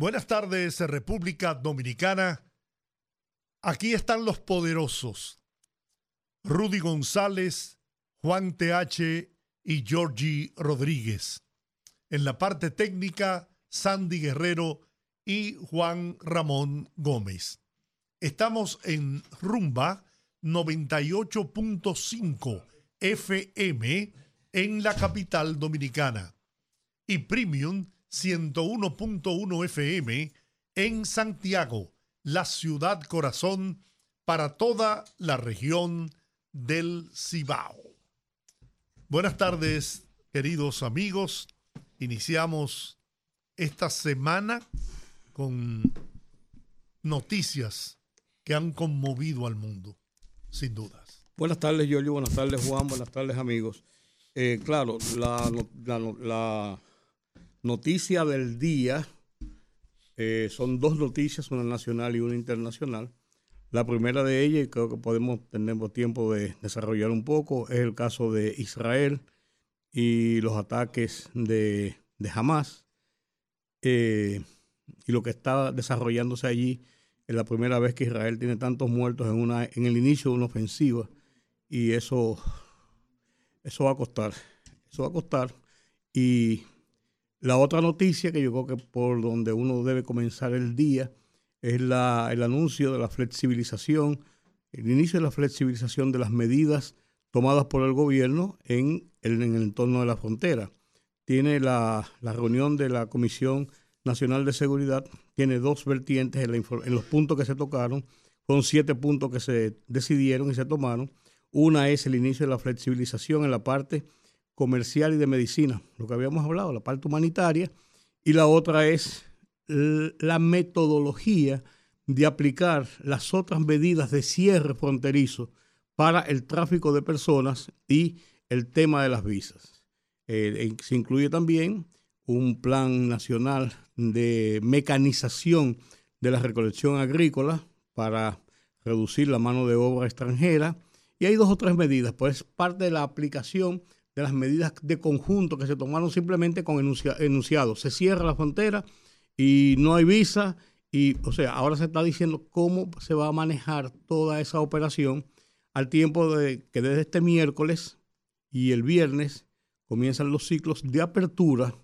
Buenas tardes, República Dominicana. Aquí están los poderosos. Rudy González, Juan TH y Georgie Rodríguez. En la parte técnica, Sandy Guerrero y Juan Ramón Gómez. Estamos en Rumba 98.5 FM en la capital dominicana y Premium 101.1 FM en Santiago, la ciudad corazón para toda la región del Cibao. Buenas tardes, queridos amigos. Iniciamos esta semana con noticias que han conmovido al mundo, sin dudas. Buenas tardes, Giorgio. Buenas tardes, Juan. Buenas tardes, amigos. Eh, claro, la, la, noticia del día eh, son dos noticias, una nacional y una internacional. La primera de ellas, creo que podemos tener tiempo de desarrollar un poco, es el caso de Israel y los ataques de, de Hamas eh, y lo que está desarrollándose allí. Es la primera vez que Israel tiene tantos muertos en, una, en el inicio de una ofensiva y eso, eso va a costar. Eso va a costar. Y la otra noticia que yo creo que por donde uno debe comenzar el día es la, el anuncio de la flexibilización, el inicio de la flexibilización de las medidas tomadas por el gobierno en el, en el entorno de la frontera. Tiene la, reunión de la Comisión Nacional de Seguridad, tiene dos vertientes en, en los puntos que se tocaron, son siete puntos que se decidieron y se tomaron. Una es el inicio de la flexibilización en la parte comercial y de medicina, lo que habíamos hablado, la parte humanitaria, y la otra es la metodología de aplicar las otras medidas de cierre fronterizo para el tráfico de personas y el tema de las visas. Eh, se incluye también un plan nacional de mecanización de la recolección agrícola para reducir la mano de obra extranjera. Y hay dos o tres medidas, pues parte de la aplicación las medidas de conjunto que se tomaron simplemente con enunciados. Se cierra la frontera y no hay visa. Y, o sea, ahora se está diciendo cómo se va a manejar toda esa operación al tiempo de que desde este miércoles y el viernes comienzan los ciclos de apertura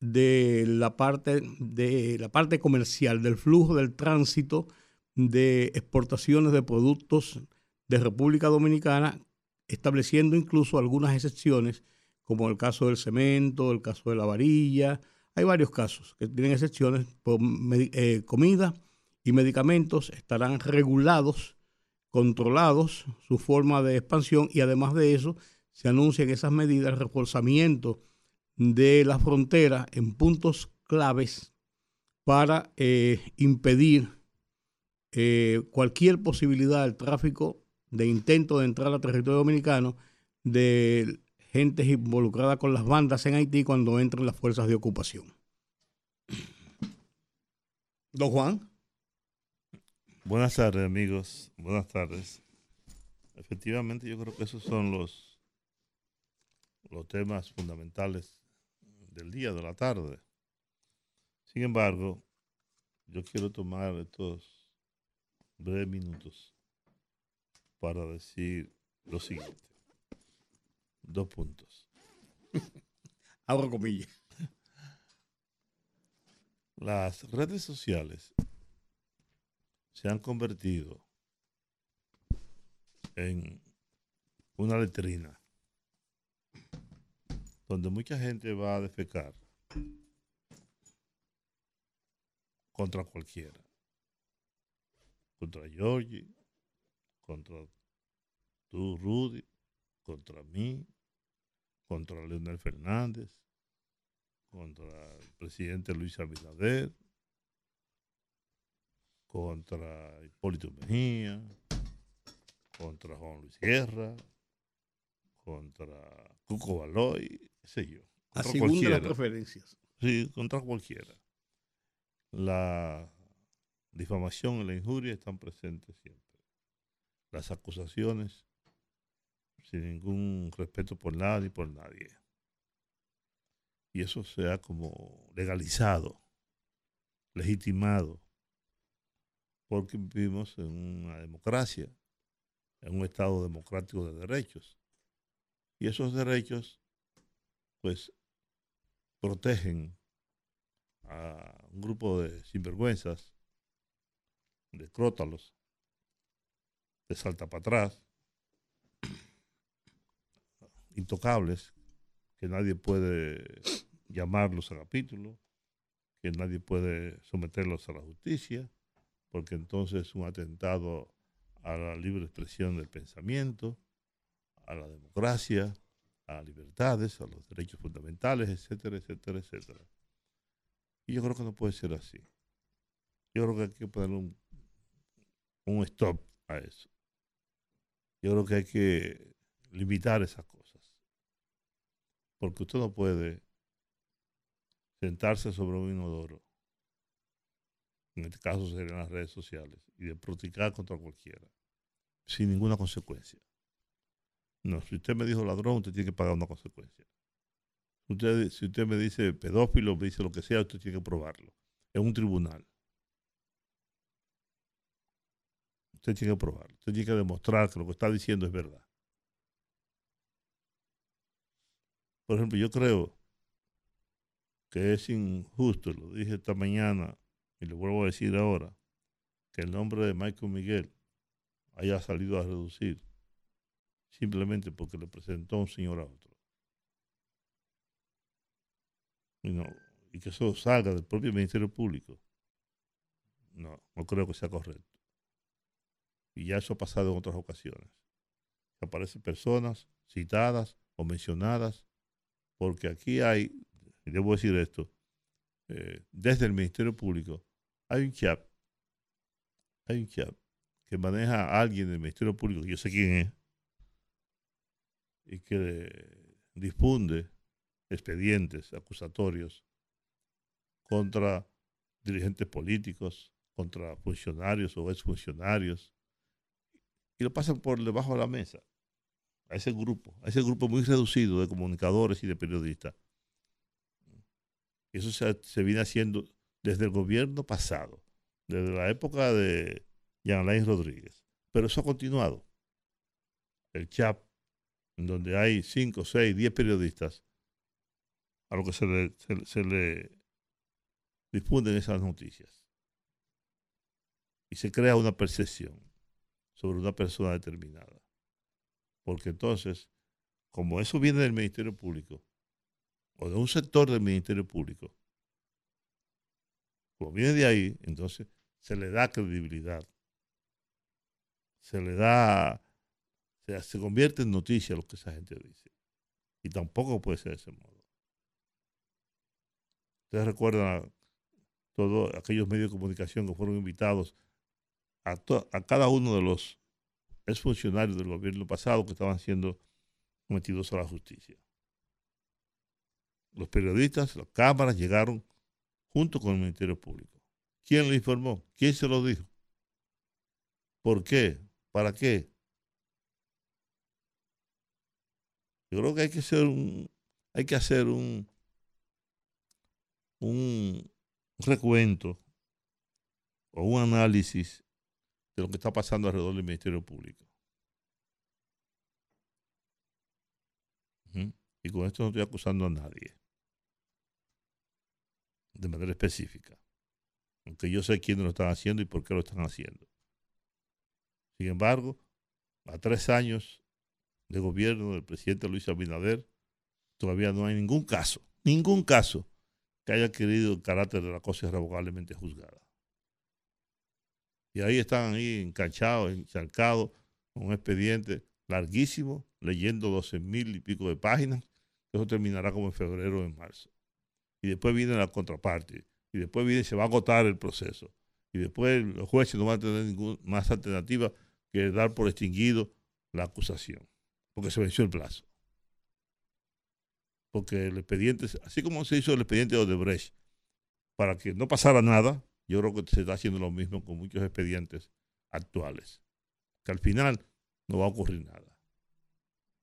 de la parte de la parte comercial del flujo del tránsito de exportaciones de productos de República Dominicana estableciendo incluso algunas excepciones, como el caso del cemento, el caso de la varilla. Hay varios casos que tienen excepciones. Por eh, comida y medicamentos estarán regulados, controlados, su forma de expansión y además de eso se anuncian esas medidas de reforzamiento de la frontera en puntos claves para eh, impedir eh, cualquier posibilidad del tráfico de intento de entrar al territorio dominicano de gente involucrada con las bandas en Haití cuando entran las fuerzas de ocupación. Don Juan. Buenas tardes, amigos. Buenas tardes. Efectivamente, yo creo que esos son los, los temas fundamentales del día, de la tarde. Sin embargo, yo quiero tomar estos breves minutos para decir lo siguiente. Dos puntos. Abro comillas. Las redes sociales se han convertido en una letrina donde mucha gente va a defecar contra cualquiera. Contra Georgie, contra tú, Rudy, contra mí, contra Leonel Fernández, contra el presidente Luis Abinader, contra Hipólito Mejía, contra Juan Luis Guerra, contra Cuco Baloy, qué sé yo. A contra según de las preferencias. Sí, contra cualquiera. La difamación y la injuria están presentes siempre. Las acusaciones sin ningún respeto por nada ni por nadie. Y eso se ha como legalizado, legitimado, porque vivimos en una democracia, en un Estado democrático de derechos. Y esos derechos, pues, protegen a un grupo de sinvergüenzas, de crótalos, de salta para atrás, intocables, que nadie puede llamarlos a capítulo, que nadie puede someterlos a la justicia, porque entonces es un atentado a la libre expresión del pensamiento, a la democracia, a las libertades, a los derechos fundamentales, etcétera, etcétera, etcétera. Y yo creo que no puede ser así. Yo creo que hay que poner un, un stop a eso. Yo creo que hay que limitar esas cosas. Porque usted no puede sentarse sobre un inodoro, en este caso serían las redes sociales, y de practicar contra cualquiera, sin ninguna consecuencia. No, si usted me dijo ladrón, usted tiene que pagar una consecuencia. Usted, si usted me dice pedófilo, me dice lo que sea, usted tiene que probarlo. En un tribunal. Usted tiene que probarlo. Usted tiene que demostrar que lo que está diciendo es verdad. Por ejemplo, yo creo que es injusto, lo dije esta mañana y lo vuelvo a decir ahora, que el nombre de Michael Miguel haya salido a reducir simplemente porque le presentó un señor a otro. Y, no, y que eso salga del propio Ministerio Público. No, no creo que sea correcto. Y ya eso ha pasado en otras ocasiones. Aparecen personas citadas o mencionadas, porque aquí hay, debo decir esto, eh, desde el Ministerio Público hay un chat, hay un chat que maneja a alguien del Ministerio Público, yo sé quién es, y que difunde expedientes acusatorios contra dirigentes políticos, contra funcionarios o exfuncionarios, y lo pasan por debajo de la mesa a ese grupo, a ese grupo muy reducido de comunicadores y de periodistas. Eso se, se viene haciendo desde el gobierno pasado, desde la época de Jean Alain Rodríguez. Pero eso ha continuado. El CHAP, en donde hay 5, 6, 10 periodistas, a lo que se le, se, se le difunden esas noticias. Y se crea una percepción sobre una persona determinada. Porque entonces, como eso viene del Ministerio Público, o de un sector del Ministerio Público, como viene de ahí, entonces se le da credibilidad, se le da, se, se convierte en noticia lo que esa gente dice. Y tampoco puede ser de ese modo. Ustedes recuerdan todos aquellos medios de comunicación que fueron invitados a, cada uno de los exfuncionarios del gobierno pasado que estaban siendo sometidos a la justicia. Los periodistas, las cámaras llegaron junto con el Ministerio Público. ¿Quién le informó? ¿Quién se lo dijo? ¿Por qué? ¿Para qué? Yo creo que hay que hacer un, hay que hacer un, un recuento o un análisis de lo que está pasando alrededor del Ministerio Público. Y con esto no estoy acusando a nadie de manera específica, aunque yo sé quiénes lo están haciendo y por qué lo están haciendo. Sin embargo, a tres años de gobierno del presidente Luis Abinader, todavía no hay ningún caso, ningún caso que haya adquirido el carácter de la cosa irrevocablemente juzgada. Y ahí están ahí enganchados, encharcados, con un expediente larguísimo, leyendo 12 mil y pico de páginas. Eso terminará como en febrero o en marzo. Y después viene la contraparte. Y después viene se va a agotar el proceso. Y después los jueces no van a tener ninguna más alternativa que dar por extinguido la acusación, porque se venció el plazo. Porque el expediente, así como se hizo el expediente de Odebrecht, para que no pasara nada, yo creo que se está haciendo lo mismo con muchos expedientes actuales. Que al final no va a ocurrir nada.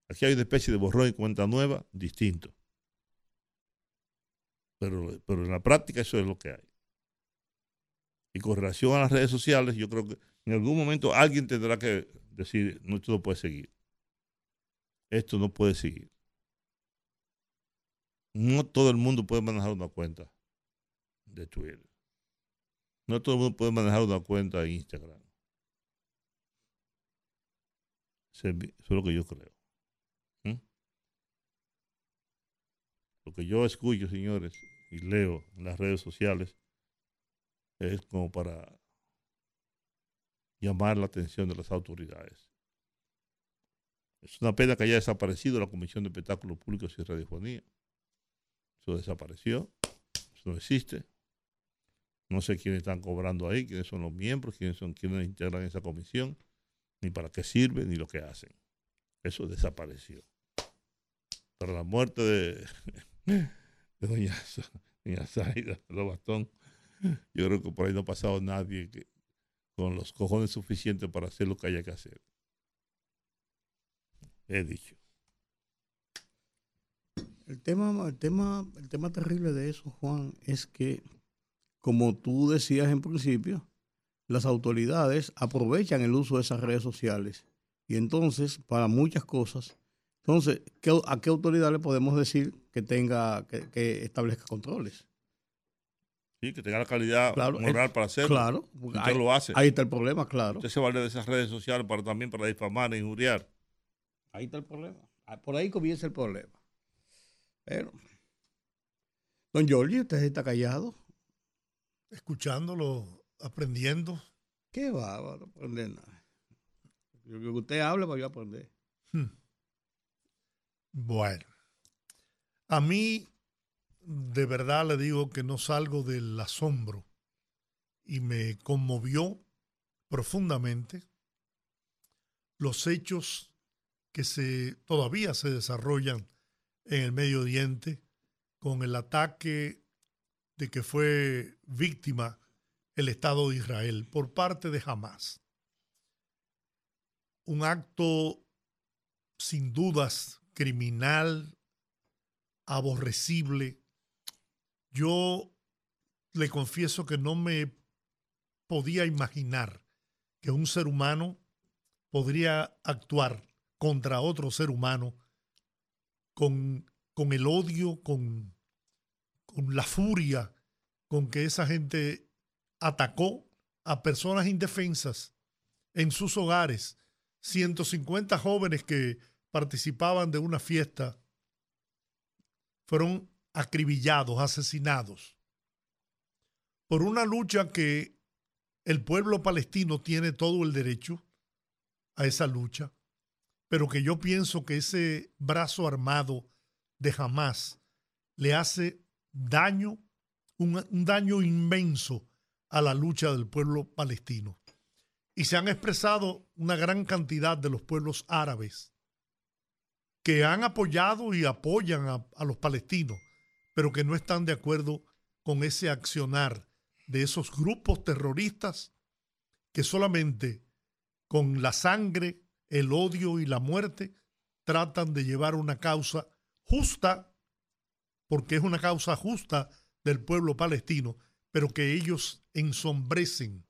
Aquí hay una especie de borrón y cuenta nueva distinto. Pero, pero en la práctica eso es lo que hay. Y con relación a las redes sociales, yo creo que en algún momento alguien tendrá que decir, no, esto no puede seguir. Esto no puede seguir. No todo el mundo puede manejar una cuenta de Twitter. No todo el mundo puede manejar una cuenta de Instagram. Eso es lo que yo creo. Lo que yo escucho, señores, y leo en las redes sociales, es como para llamar la atención de las autoridades. Es una pena que haya desaparecido la Comisión de Espectáculos Públicos y Radiofonía. Eso desapareció, eso no existe. No sé quiénes están cobrando ahí, quiénes son los miembros, quiénes son quienes integran esa comisión, ni para qué sirve, ni lo que hacen. Eso desapareció. Para la muerte de, doña, doña Zaida Bastón, yo creo que por ahí no ha pasado nadie que, con los cojones suficientes para hacer lo que haya que hacer. He dicho. El tema, el tema, el tema terrible de eso, Juan, es que como tú decías en principio, las autoridades aprovechan el uso de esas redes sociales y entonces para muchas cosas. Entonces, ¿a qué autoridad le podemos decir que tenga, que, establezca controles? Sí, que tenga la calidad moral para hacerlo. Claro, usted lo hace. Ahí está el problema, claro. Usted se vale de esas redes sociales para también para difamar e injuriar. Ahí está el problema. Ah, por ahí comienza el problema. Pero, don Giorgio, usted está callado escuchándolo, aprendiendo. Qué va, no aprender nada. Lo que usted hable para yo aprender. Hmm. Bueno, a mí de verdad le digo que no salgo del asombro y me conmovió profundamente los hechos que se todavía se desarrollan en el Medio Oriente con el ataque de que fue víctima el Estado de Israel por parte de Hamas. Un acto sin dudas criminal, aborrecible. Yo le confieso que no me podía imaginar que un ser humano podría actuar contra otro ser humano con, con el odio, con la furia con que esa gente atacó a personas indefensas en sus hogares. 150 jóvenes que participaban de una fiesta fueron acribillados, asesinados, por una lucha que el pueblo palestino tiene todo el derecho a esa lucha, pero que yo pienso que ese brazo armado de Hamas le hace daño, un, daño inmenso a la lucha del pueblo palestino. Y se han expresado una gran cantidad de los pueblos árabes que han apoyado y apoyan a, a, los palestinos, pero que no están de acuerdo con ese accionar de esos grupos terroristas que solamente con la sangre, el odio y la muerte tratan de llevar una causa justa porque es una causa justa del pueblo palestino, pero que ellos ensombrecen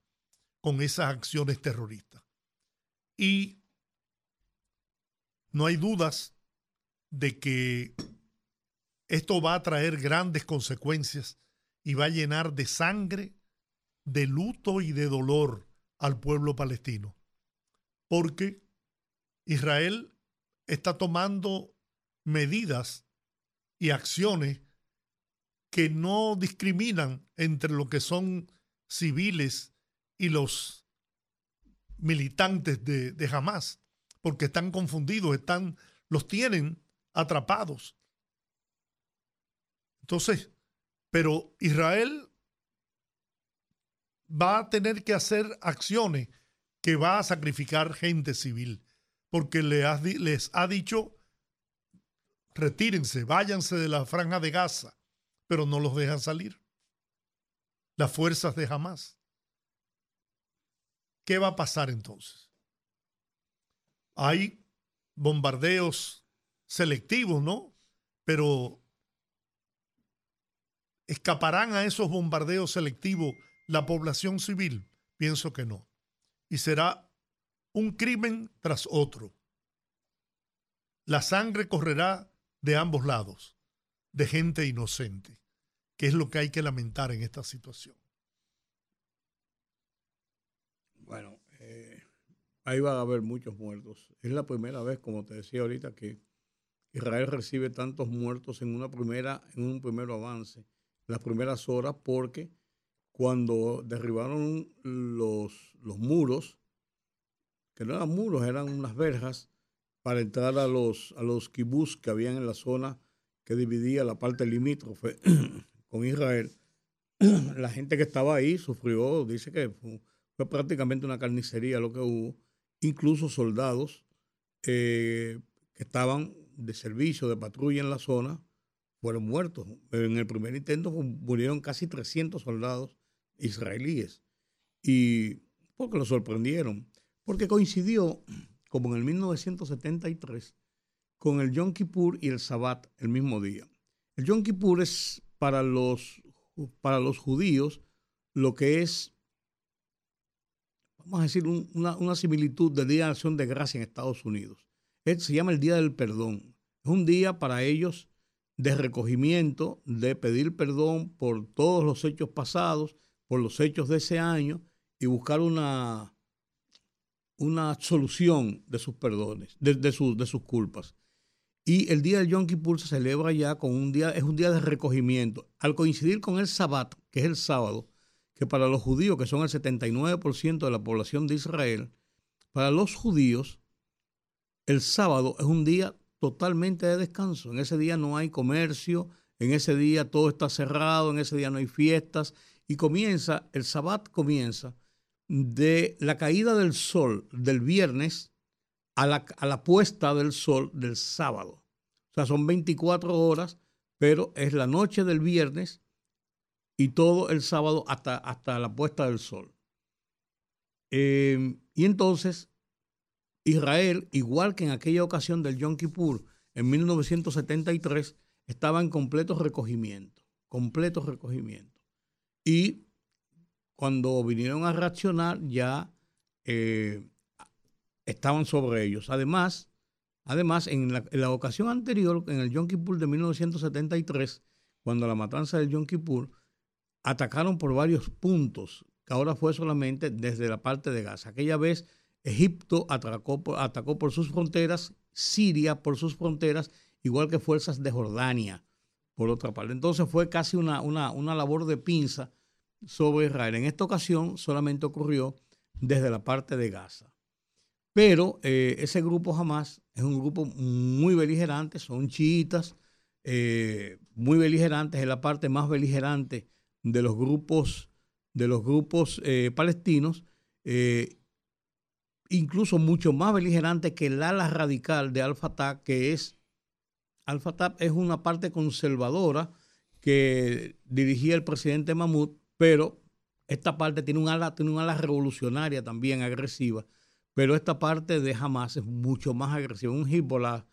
con esas acciones terroristas. Y no hay dudas de que esto va a traer grandes consecuencias y va a llenar de sangre, de luto y de dolor al pueblo palestino. Porque Israel está tomando medidas y acciones que no discriminan entre lo que son civiles y los militantes de, de Hamas, porque están confundidos, están, los tienen atrapados. Entonces, pero Israel va a tener que hacer acciones que va a sacrificar gente civil, porque les ha dicho, retírense, váyanse de la franja de Gaza, pero no los dejan salir. Las fuerzas de Hamas. ¿Qué va a pasar entonces? Hay bombardeos selectivos, ¿no? Pero ¿escaparán a esos bombardeos selectivos la población civil? Pienso que no. Y será un crimen tras otro. La sangre correrá de ambos lados, de gente inocente, que es lo que hay que lamentar en esta situación. Bueno, eh, ahí va a haber muchos muertos. Es la primera vez, como te decía ahorita, que Israel recibe tantos muertos en una primera, en un primer avance, las primeras horas, porque cuando derribaron los, los muros, que no eran muros, eran unas verjas, para entrar a los, a los kibbutz que habían en la zona que dividía la parte limítrofe con Israel, la gente que estaba ahí sufrió, dice que fue, prácticamente una carnicería lo que hubo, incluso soldados eh, que estaban de servicio, de patrulla en la zona, fueron muertos. En el primer intento murieron casi 300 soldados israelíes. Y porque lo sorprendieron, porque coincidió, como en el 1973, con el Yom Kippur y el Sabbat el mismo día. El Yom Kippur es para los, para los judíos lo que es, vamos a decir, una, una, similitud de Día de Acción de Gracia en Estados Unidos se llama el Día del Perdón. Es un día para ellos de recogimiento, de pedir perdón por todos los hechos pasados, por los hechos de ese año y buscar una, una solución de sus perdones, de, de sus culpas. Y el día del Yom Kippur se celebra ya con un día, es un día de recogimiento. Al coincidir con el Sabbat, que es el sábado, que para los judíos, que son el 79% de la población de Israel, para los judíos el sábado es un día totalmente de descanso. En ese día no hay comercio, en ese día todo está cerrado, en ese día no hay fiestas y comienza, el sabbat comienza de la caída del sol del viernes a la, a la puesta del sol del sábado. O sea, son 24 horas, pero es la noche del viernes y todo el sábado hasta, hasta la puesta del sol. Eh, y entonces Israel, igual que en aquella ocasión del Yom Kippur en 1973, estaba en completo recogimiento, completo recogimiento. Y cuando vinieron a reaccionar ya eh, estaban sobre ellos. Además, además en, la, ocasión anterior, en el Yom Kippur de 1973, cuando la matanza del Yom Kippur, atacaron por varios puntos, que ahora fue solamente desde la parte de Gaza. Aquella vez Egipto atacó, atacó por sus fronteras, Siria por sus fronteras, igual que fuerzas de Jordania, por otra parte. Entonces fue casi una, una, labor de pinza sobre Israel. En esta ocasión solamente ocurrió desde la parte de Gaza. Pero eh, ese grupo jamás es un grupo muy beligerante, son chiitas, eh, muy beligerantes, es la parte más beligerante de los grupos, de los grupos eh, palestinos incluso mucho más beligerante que el ala radical de Al-Fatah, que es, Al-Fatah es una parte conservadora que dirigía el presidente Mahmoud, pero esta parte tiene un ala, tiene un ala revolucionaria también agresiva, pero esta parte de Hamas es mucho más agresiva, un Hezbollah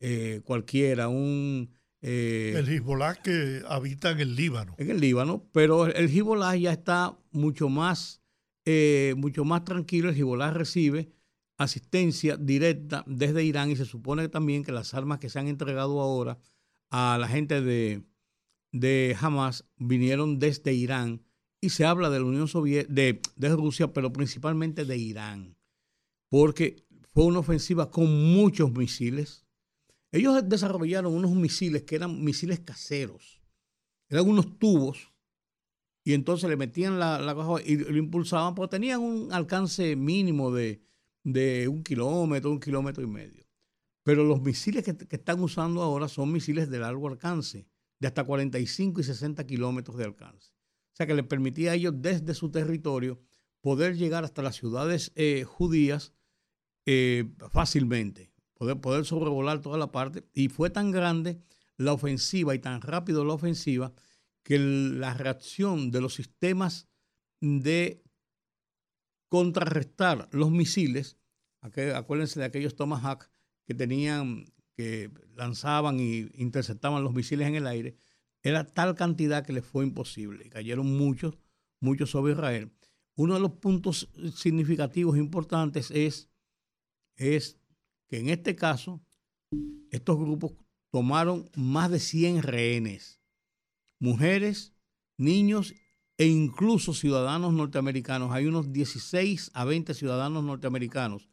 eh, cualquiera, un... Eh, el Hezbollah que habita en el Líbano. En el Líbano, pero el Hezbollah ya está mucho más eh, mucho más tranquilo. El Hezbollah recibe asistencia directa desde Irán y se supone también que las armas que se han entregado ahora a la gente de, de Hamas vinieron desde Irán y se habla de la Unión Soviética, de, de Rusia, pero principalmente de Irán, porque fue una ofensiva con muchos misiles. Ellos desarrollaron unos misiles que eran misiles caseros, eran unos tubos y entonces le metían la, la y lo impulsaban, porque tenían un alcance mínimo de, un kilómetro, un kilómetro y medio. Pero los misiles que, están usando ahora son misiles de largo alcance, de hasta 45 y 60 kilómetros de alcance. Sea que le permitía a ellos desde su territorio poder llegar hasta las ciudades eh, judías eh, fácilmente, poder, poder sobrevolar toda la parte. Y fue tan grande la ofensiva y tan rápido la ofensiva que la reacción de los sistemas de contrarrestar los misiles, acuérdense de aquellos Tomahawk que tenían, que lanzaban e interceptaban los misiles en el aire, era tal cantidad que les fue imposible. Cayeron muchos, muchos sobre Israel. Uno de los puntos significativos importantes es, es que en este caso estos grupos tomaron más de 100 rehenes, mujeres, niños e incluso ciudadanos norteamericanos. Hay unos 16 a 20 ciudadanos norteamericanos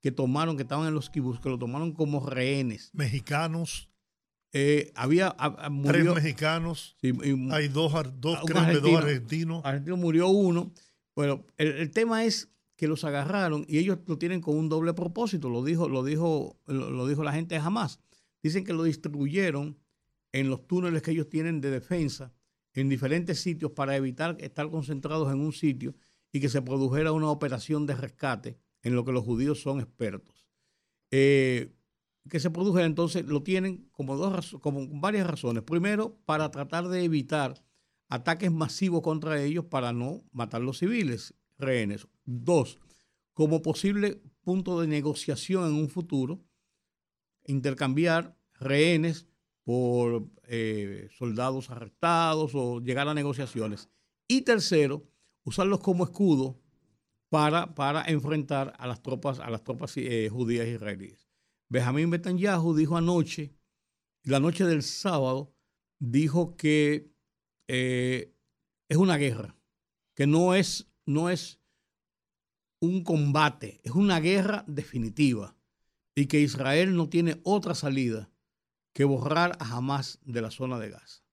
que tomaron, que estaban en los kibutz, que lo tomaron como rehenes. Mexicanos. Eh, había tres mexicanos. hay dos, dos, creo, dos argentinos. Argentino murió uno bueno, el, tema es que los agarraron y ellos lo tienen con un doble propósito, lo dijo, lo dijo, lo, dijo la gente jamás. Dicen que lo distribuyeron en los túneles que ellos tienen de defensa en diferentes sitios para evitar estar concentrados en un sitio y que se produjera una operación de rescate en lo que los judíos son expertos. Eh, que se produjera entonces lo tienen como, dos, como varias razones. Primero, para tratar de evitar ataques masivos contra ellos para no matar los civiles, rehenes. Dos, como posible punto de negociación en un futuro, intercambiar rehenes por eh, soldados arrestados o llegar a negociaciones. Y tercero, usarlos como escudo para, para enfrentar a las tropas, a las tropas eh, judías israelíes. Benjamín Netanyahu dijo anoche, la noche del sábado, dijo que eh, es una guerra, que no es, no es un combate, es una guerra definitiva y que Israel no tiene otra salida que borrar a Hamas de la zona de Gaza,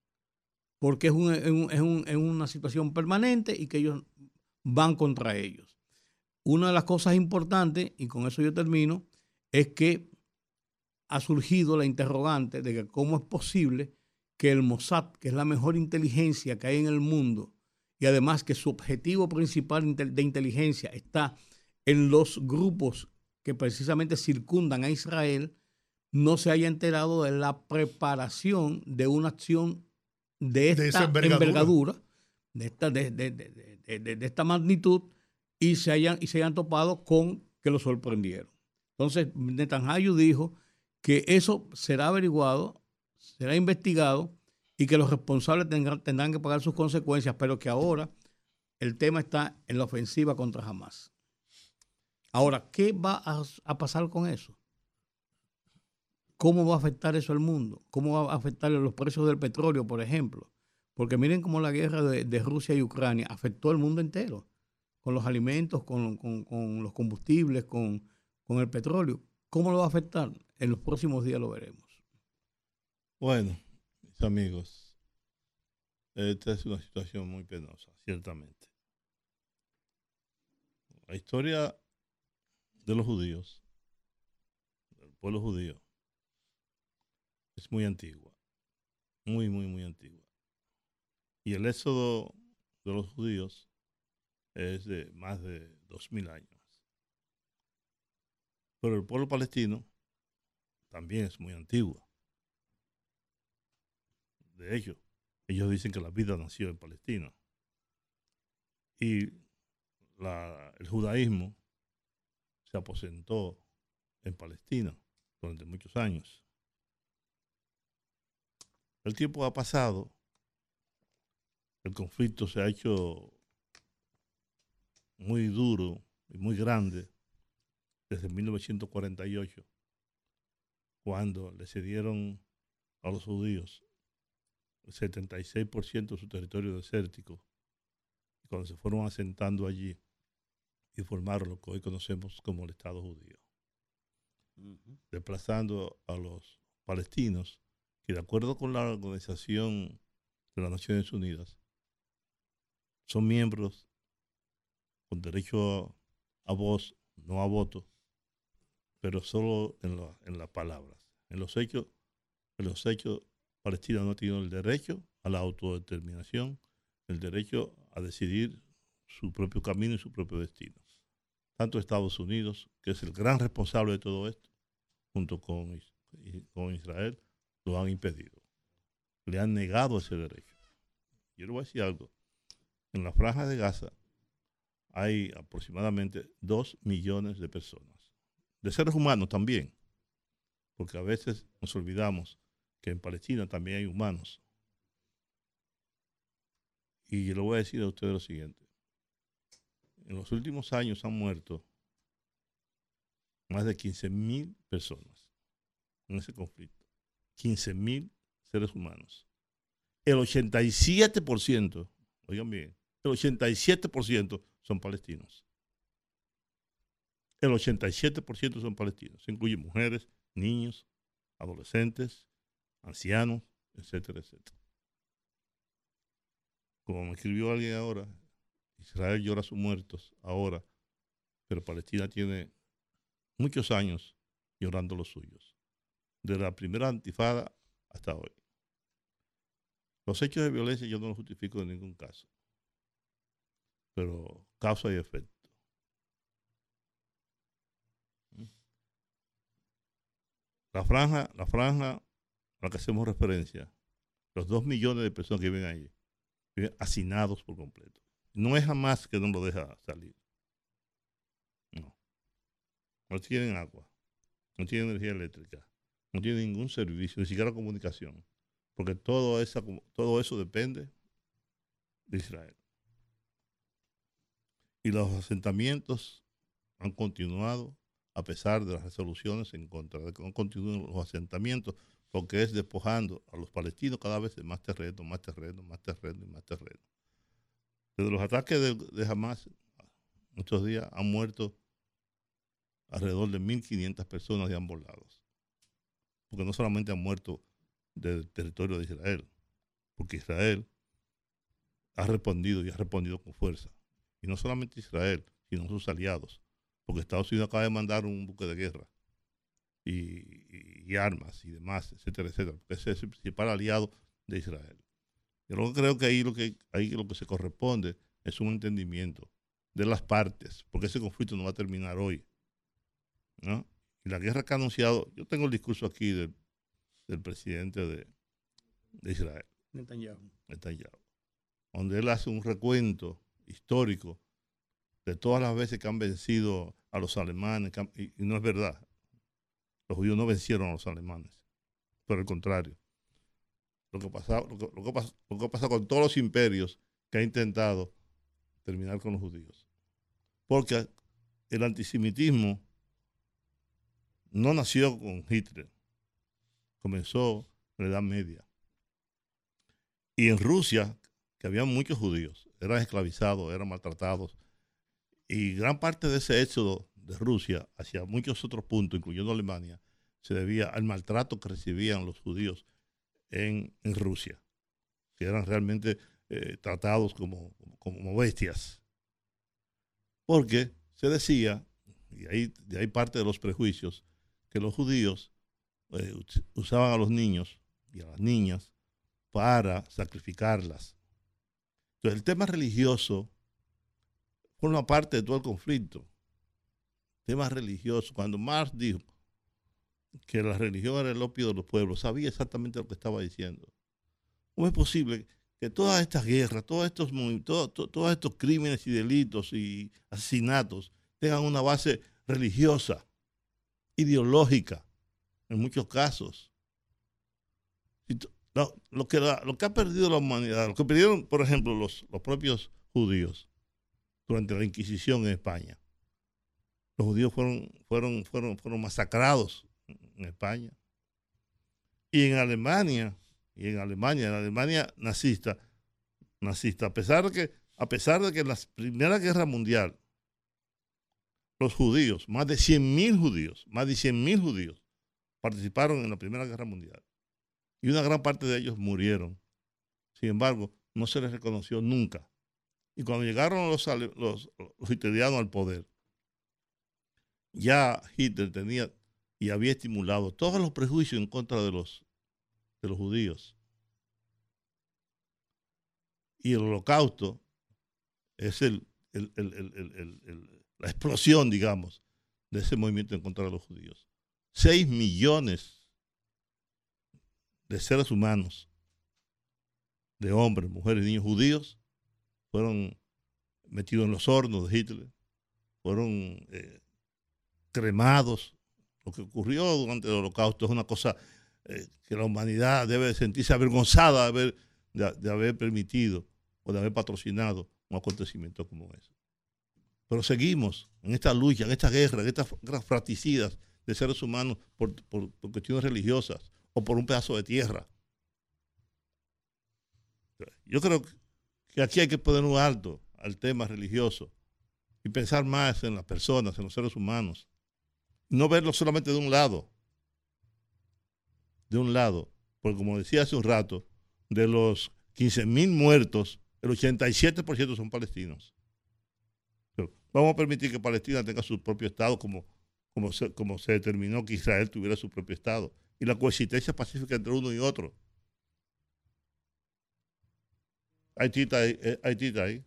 porque es, es, una situación permanente y que ellos van contra ellos. Una de las cosas importantes, y con eso yo termino, es que ha surgido la interrogante de que cómo es posible que el Mossad, que es la mejor inteligencia que hay en el mundo, y además que su objetivo principal de inteligencia está en los grupos que precisamente circundan a Israel, no se haya enterado de la preparación de una acción de esta envergadura, de, esta, de, esta magnitud, y se, hayan, y se hayan topado con que lo sorprendieron. Entonces, Netanyahu dijo que eso será averiguado será investigado y que los responsables tendrán, que pagar sus consecuencias, pero que ahora el tema está en la ofensiva contra Hamas. Ahora, ¿qué va a, pasar con eso? ¿Cómo va a afectar eso al mundo? ¿Cómo va a afectar los precios del petróleo, por ejemplo? Porque miren cómo la guerra de, Rusia y Ucrania afectó al mundo entero, con los alimentos, con, los combustibles, con el petróleo. ¿Cómo lo va a afectar? En los próximos días lo veremos. Bueno, mis amigos, esta es una situación muy penosa, ciertamente. La historia de los judíos, del pueblo judío, es muy antigua, muy, muy, muy antigua. Y el éxodo de los judíos es de más de dos mil años. Pero el pueblo palestino también es muy antiguo de ellos. Ellos dicen que la vida nació en Palestina. Y el judaísmo se aposentó en Palestina durante muchos años. El tiempo ha pasado, el conflicto se ha hecho muy duro y muy grande desde 1948, cuando le cedieron a los judíos 76% de su territorio desértico, cuando se fueron asentando allí y formaron lo que hoy conocemos como el Estado judío, desplazando a los palestinos que de acuerdo con la Organización de las Naciones Unidas son miembros con derecho a, voz, no a voto, pero solo en, en las palabras. En los hechos, en los hechos Palestina no tiene el derecho a la autodeterminación, el derecho a decidir su propio camino y su propio destino. Tanto Estados Unidos, que es el gran responsable de todo esto, junto con, con Israel, lo han impedido. Le han negado ese derecho. Yo le voy a decir algo. En la franja de Gaza hay aproximadamente dos millones de personas. De seres humanos también. Porque a veces nos olvidamos que en Palestina también hay humanos. Y yo le voy a decir a ustedes lo siguiente. En los últimos años han muerto más de 15 mil personas en ese conflicto. 15 mil seres humanos. El 87%, oigan bien, el 87% son palestinos. El 87% son palestinos. Se incluyen mujeres, niños, adolescentes, ancianos, etcétera, etcétera. Como me escribió alguien ahora, Israel llora a sus muertos ahora, pero Palestina tiene muchos años llorando los suyos. De la primera antifada hasta hoy. Los hechos de violencia yo no los justifico en ningún caso, pero causa y efecto. La franja, la franja a la que hacemos referencia, los dos millones de personas que viven ahí, viven hacinados por completo. No es jamás que no lo deja salir. No. No tienen agua, no tienen energía eléctrica, no tienen ningún servicio, ni siquiera comunicación, porque todo, esa, todo eso depende de Israel. Y los asentamientos han continuado a pesar de las resoluciones en contra de que no continúen los asentamientos, porque es despojando a los palestinos cada vez de más terreno, más terreno, más terreno y más terreno. Desde los ataques de, de Hamas, muchos días han muerto alrededor de 1.500 personas de ambos lados. Porque no solamente han muerto del territorio de Israel, porque Israel ha respondido y ha respondido con fuerza. Y no solamente Israel, sino sus aliados porque Estados Unidos acaba de mandar un buque de guerra y, armas y demás, etcétera, etcétera, porque ese es el principal aliado de Israel. Yo creo que ahí lo que, ahí lo que se corresponde es un entendimiento de las partes, porque ese conflicto no va a terminar hoy. ¿no? Y la guerra que ha anunciado, yo tengo el discurso aquí del, presidente de, de Israel, Netanyahu. Netanyahu, donde él hace un recuento histórico de todas las veces que han vencido a los alemanes, y, no es verdad. Los judíos no vencieron a los alemanes. Por el contrario. Lo que, pasa, lo, que, lo que pasa con todos los imperios que ha intentado terminar con los judíos. Porque el antisemitismo no nació con Hitler, comenzó en la Edad Media. Y en Rusia, que había muchos judíos, eran esclavizados, eran maltratados, y gran parte de ese éxodo de Rusia hacia muchos otros puntos, incluyendo Alemania, se debía al maltrato que recibían los judíos en, Rusia, que eran realmente eh, tratados como, como, bestias. Porque se decía, y ahí, de ahí parte de los prejuicios, que los judíos eh, usaban a los niños y a las niñas para sacrificarlas. Entonces el tema religioso forma parte de todo el conflicto. Temas religiosos. Cuando Marx dijo que la religión era el opio de los pueblos, sabía exactamente lo que estaba diciendo. ¿Cómo es posible que todas estas guerras, todos estos, todos estos crímenes y delitos y asesinatos tengan una base religiosa, ideológica, en muchos casos? Lo, que, lo que ha perdido la humanidad, lo que perdieron, por ejemplo, los, los propios judíos, durante la Inquisición en España. Los judíos fueron, fueron, fueron, fueron masacrados en España. Y en Alemania, y en Alemania, en Alemania nazista, a pesar de que, a pesar de que en la Primera Guerra Mundial, los judíos, más de 100.000 judíos, más de 100.000 judíos participaron en la Primera Guerra Mundial. Y una gran parte de ellos murieron. Sin embargo, no se les reconoció nunca y cuando llegaron los, los, al poder, ya Hitler tenía y había estimulado todos los prejuicios en contra de los, de los judíos. Y el holocausto es el, la explosión, digamos, de ese movimiento en contra de los judíos. Seis millones de seres humanos, de hombres, mujeres y niños judíos, fueron metidos en los hornos de Hitler, fueron eh, cremados. Lo que ocurrió durante el holocausto es una cosa eh, que la humanidad debe sentirse avergonzada de haber, permitido o de haber patrocinado un acontecimiento como ese. Pero seguimos en esta lucha, en esta guerra, en estas guerras fratricidas de seres humanos por, por, cuestiones religiosas o por un pedazo de tierra. Yo creo que aquí hay que poner un alto al tema religioso y pensar más en las personas, en los seres humanos. No verlo solamente de un lado. De un lado. Porque como decía hace un rato, de los 15.000 muertos, el 87% son palestinos. vamos a permitir que Palestina tenga su propio Estado como, como, se, como se determinó que Israel tuviera su propio Estado. Y la coexistencia pacífica entre uno y otro. Haití está ahí. Eh, Haití está ahí.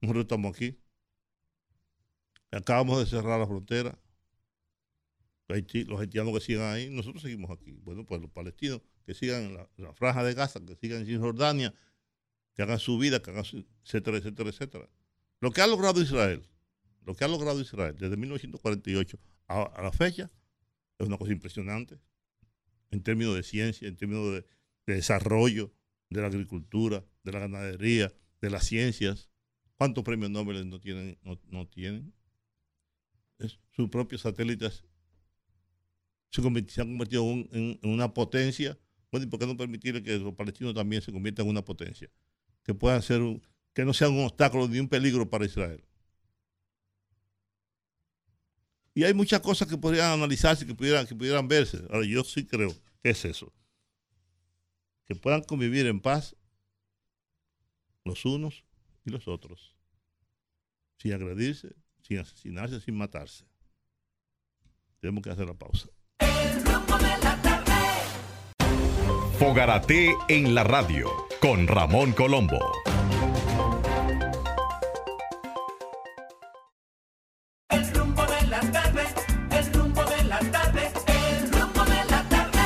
Nosotros estamos aquí. Acabamos de cerrar la frontera. los haitianos que sigan ahí, nosotros seguimos aquí. Bueno, pues los palestinos que sigan en la, franja de Gaza, que sigan en Cisjordania, que hagan su vida, que hagan su, etcétera, etcétera, etcétera. Lo que ha logrado Israel, lo que ha logrado Israel desde 1948 a, la fecha, es una cosa impresionante en términos de ciencia, en términos de, desarrollo de la agricultura, de la ganadería, de las ciencias. ¿Cuántos premios Nobel no tienen? no tienen? sus propios satélites se, han convertido en, una potencia. Bueno, ¿y por qué no permitir que los palestinos también se conviertan en una potencia? Que puedan ser, que no sean un obstáculo ni un peligro para Israel. Y hay muchas cosas que podrían analizarse, que pudieran, que pudieran verse. Ahora, yo sí creo que es eso. Que puedan convivir en paz los unos y los otros, sin agredirse, sin asesinarse, sin matarse. Tenemos que hacer la pausa. Fogarate en la radio con Ramón Colombo. El rumbo de la tarde, el rumbo de la tarde, el rumbo de la tarde.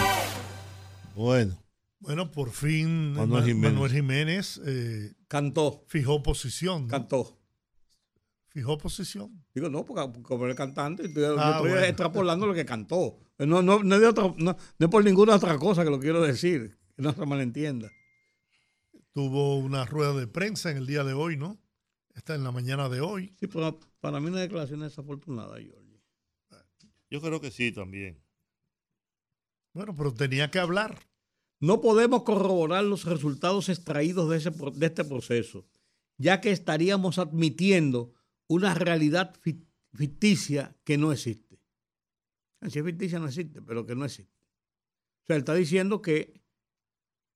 Bueno. Bueno, por fin Manuel Jiménez, eh, cantó. Fijó posición. Cantó. ¿Fijó posición? Digo, no, porque como el cantante, estoy, ah, estoy extrapolando lo que cantó. No, no, no, de otra, no, no por ninguna otra cosa que lo quiero decir, que no se malentienda. Tuvo una rueda de prensa en el día de hoy, ¿no? Está en la mañana de hoy. Sí, pero para mí una declaración desafortunada, Jorge. Yo creo que sí también. Bueno, pero tenía que hablar. No podemos corroborar los resultados extraídos de, ese, de este proceso, ya que estaríamos admitiendo una realidad ficticia que no existe. Si es ficticia no existe, pero que no existe. O sea, él está diciendo que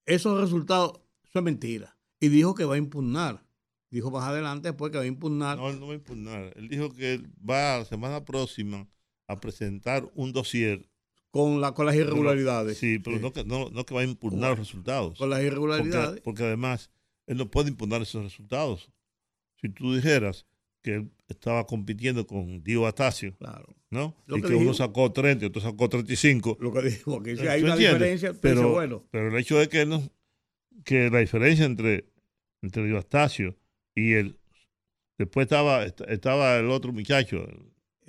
esos resultados son mentiras. Y dijo que va a impugnar. Dijo más adelante después que va a impugnar. No, él no va a impugnar. Él dijo que va la semana próxima a presentar un dossier. Con, la, con las irregularidades. Sí, pero No, que, no, que va a impugnar los resultados. Con las irregularidades. porque además él no puede impugnar esos resultados. Si tú dijeras, que estaba compitiendo con Dio Astacio, claro. ¿no? y que, uno sacó 30 y otro sacó 35. Lo que dijo, que si hay una diferencia, pero, bueno. pero el hecho es que, no, que la diferencia entre, entre Dio Astacio y el... Después estaba, estaba el otro muchacho,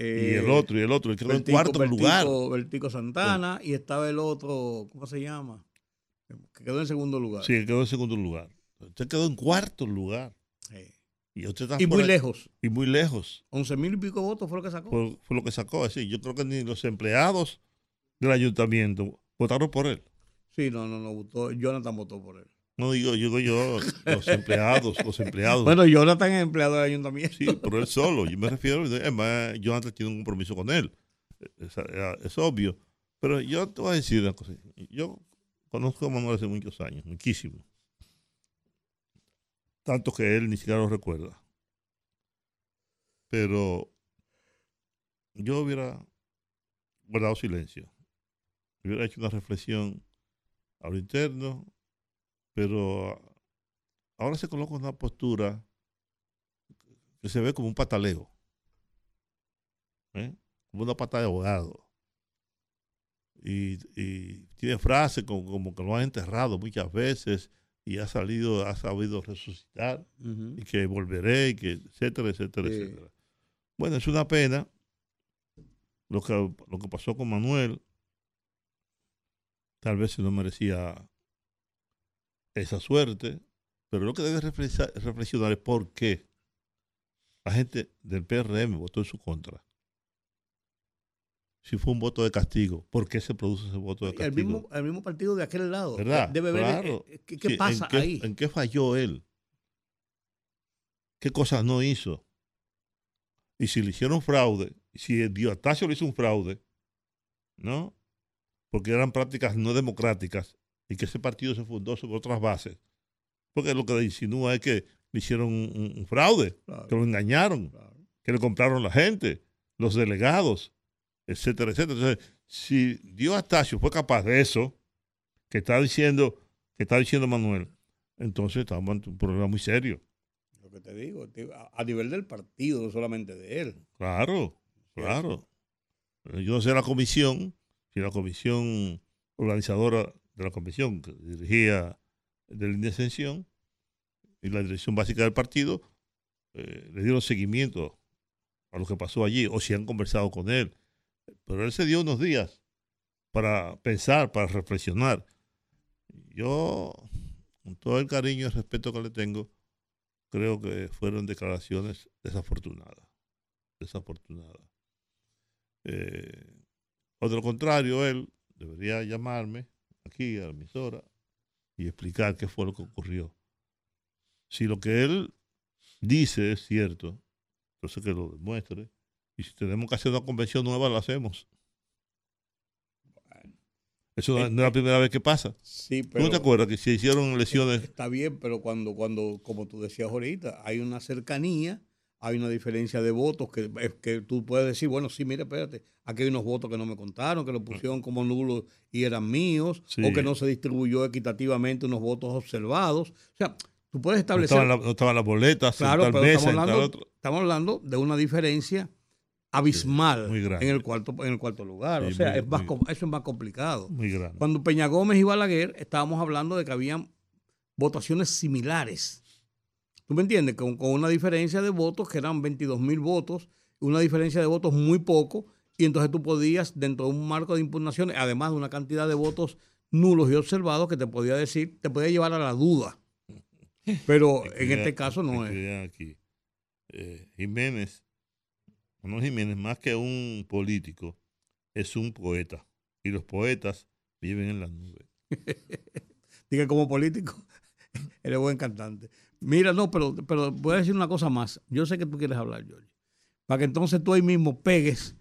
y el eh, otro, y el otro, el que quedó en cuarto lugar. Vertico Santana, y estaba el otro, ¿cómo se llama? Que quedó en segundo lugar. Sí, quedó en segundo lugar. Usted quedó en cuarto lugar. Sí. Y, muy lejos. Y muy lejos. 11 mil y pico votos fue lo que sacó. Fue, lo que sacó, así. Yo creo que ni los empleados del ayuntamiento votaron por él. Sí, no, no, no votó. Jonathan votó por él. No digo, digo yo, los empleados, los empleados. Bueno, Jonathan es empleado del ayuntamiento. Sí, por él solo. Yo me refiero, además, Jonathan tiene un compromiso con él. Es, es, obvio. Pero yo te voy a decir una cosa. Yo conozco a Manuel hace muchos años, muchísimo tanto que él ni siquiera lo recuerda. Pero yo hubiera guardado silencio, hubiera hecho una reflexión a lo interno, pero ahora se coloca una postura que se ve como un pataleo. ¿eh? Como una pata de abogado. Y, y tiene frases como, como, que lo han enterrado muchas veces y ha salido, ha sabido resucitar uh -huh. y que volveré, y que etcétera, etcétera, sí. etcétera. Bueno, es una pena lo que, lo que pasó con Manuel. Tal vez se no merecía esa suerte, pero lo que debe reflexionar es por qué la gente del PRM votó en su contra. Si fue un voto de castigo, ¿por qué se produce ese voto de castigo? El mismo, el mismo partido de aquel lado. ¿Verdad? Debe ver claro. eh, qué, qué pasa ¿En qué, ahí. ¿En qué falló él? ¿Qué cosas no hizo? Y si le hicieron fraude, si el Diotasio le hizo un fraude, ¿no? Porque eran prácticas no democráticas y que ese partido se fundó sobre otras bases. Porque lo que le insinúa es que le hicieron un, un fraude, claro. que lo engañaron, claro. que le compraron la gente, los delegados, etcétera, etcétera. Entonces, si Diotasio fue capaz de eso, que está diciendo, que está diciendo Manuel, entonces estamos ante un problema muy serio lo que te digo, a nivel del partido, no solamente de él. Claro, claro. Yo no sé la comisión, si la comisión organizadora de la comisión que dirigía de línea de extensión y la dirección básica del partido eh, le dieron seguimiento a lo que pasó allí o si han conversado con él. Pero él se dio unos días para pensar, para reflexionar. Yo, con todo el cariño y respeto que le tengo, creo que fueron declaraciones desafortunadas. Desafortunadas. Eh, lo contrario, él debería llamarme aquí a la emisora y explicar qué fue lo que ocurrió. Si lo que él dice es cierto, entonces que lo demuestre. Y si tenemos que hacer una convención nueva, la hacemos. Eso no, es la primera vez que pasa. Sí, pero, ¿Tú no te acuerdas que se hicieron elecciones? Está bien, pero cuando, cuando, como tú decías ahorita, hay una cercanía, hay una diferencia de votos que, que tú puedes decir, bueno, sí, mira, espérate, aquí hay unos votos que no me contaron, que lo pusieron como nulos y eran míos, sí. o que no se distribuyó equitativamente unos votos observados. O sea, tú puedes establecer... No estaban, la, no estaban las boletas, claro, tal pero vez, estamos, hablando, estamos hablando de una diferencia abismal sí, en el cuarto en el cuarto lugar. Sí, o sea, muy, es más, muy, eso es más complicado. Muy grande. Cuando Peña Gómez y Balaguer estábamos hablando de que habían votaciones similares. ¿Tú me entiendes? Con, con una diferencia de votos que eran 22 mil votos, una diferencia de votos muy poco, y entonces tú podías, dentro de un marco de impugnaciones, además de una cantidad de votos nulos y observados, que te podía decir, te podía llevar a la duda. Pero en este caso no es. Aquí. Eh, Jiménez Manuel Jiménez, más que un político, es un poeta. Y los poetas viven en las nubes. Diga como político, eres buen cantante. Mira, no, pero, pero voy a decir una cosa más. Yo sé que tú quieres hablar, George. Para que entonces tú ahí mismo pegues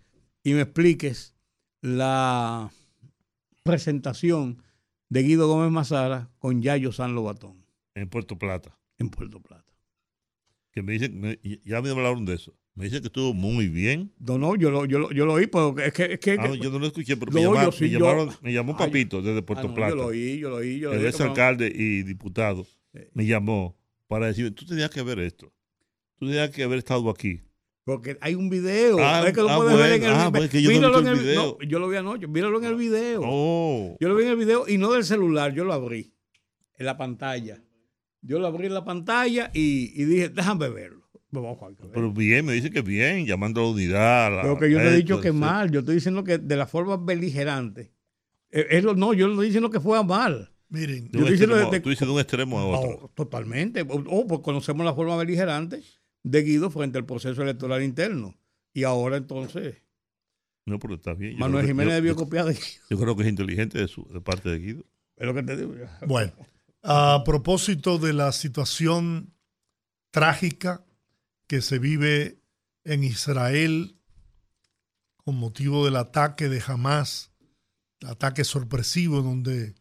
y me expliques la presentación de Guido Gómez Mazara con Yayo San Lobatón. En Puerto Plata. En Puerto Plata. Que me dicen, me, ya me hablaron de eso. Me dice que estuvo muy bien. No, no, yo lo, yo lo, yo lo oí, pero es que... Es que ah, yo no lo escuché, pero me, llamaron, sí, me, llamaron, yo, me llamó Papito ay, desde Puerto ah, no, Plata. Yo lo oí, yo lo oí. Yo lo el oí, ex alcalde y diputado me llamó para decirme, tú tenías que ver esto. Tú tenías que haber estado aquí. Porque hay un video. Ah, es que lo ah, puedes bueno, ver en el, ah, pues que yo míralo no en el video. No, yo lo vi anoche. Míralo en el video. Oh. Yo lo vi en el video y no del celular. Yo lo abrí en la pantalla. Yo lo abrí en la pantalla y, y dije, déjame verlo. Pero bien, me dice que bien, llamando a la unidad. A la, Pero que yo no he dicho que mal, yo estoy diciendo que de la forma beligerante. Eh, Es, lo, no, yo no estoy diciendo que fue a mal. Miren, de un extremo, de, tú dices de un extremo a otro. No, totalmente. O, oh, pues conocemos la forma beligerante de Guido frente al proceso electoral interno. Y ahora entonces. No, pero está bien. Yo Manuel Jiménez yo, debió copiar de Guido. Yo creo que es inteligente de, su, de parte de Guido. Es lo que te digo. Bueno, a propósito de la situación trágica que se vive en Israel con motivo del ataque de Hamas, ataque sorpresivo donde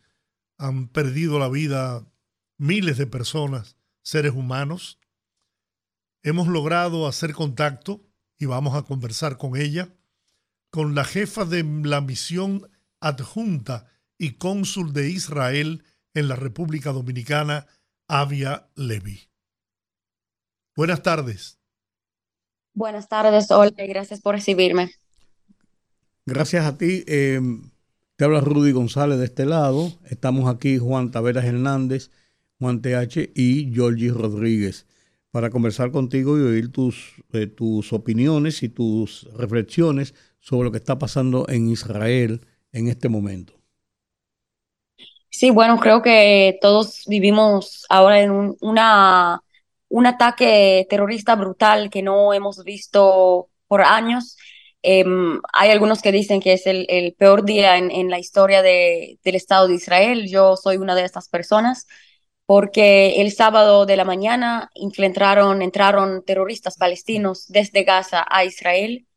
han perdido la vida miles de personas, seres humanos. Hemos logrado hacer contacto y vamos a conversar con ella, con la jefa de la misión adjunta y cónsul de Israel en la República Dominicana, Avia Levy. Buenas tardes. Buenas tardes, Olga, y gracias por recibirme. Gracias a ti. Eh, te habla Rudy González de este lado. Estamos aquí Juan Taveras Hernández, Juan TH y Georgie Rodríguez para conversar contigo y oír tus, eh, tus opiniones y tus reflexiones sobre lo que está pasando en Israel en este momento. Sí, bueno, creo que todos vivimos ahora en un, una, un ataque terrorista brutal que no hemos visto por años. Um, hay algunos que dicen que es el, peor día en, la historia de, del Estado de Israel. Yo soy una de estas personas porque el sábado de la mañana entraron, entraron terroristas palestinos desde Gaza a Israel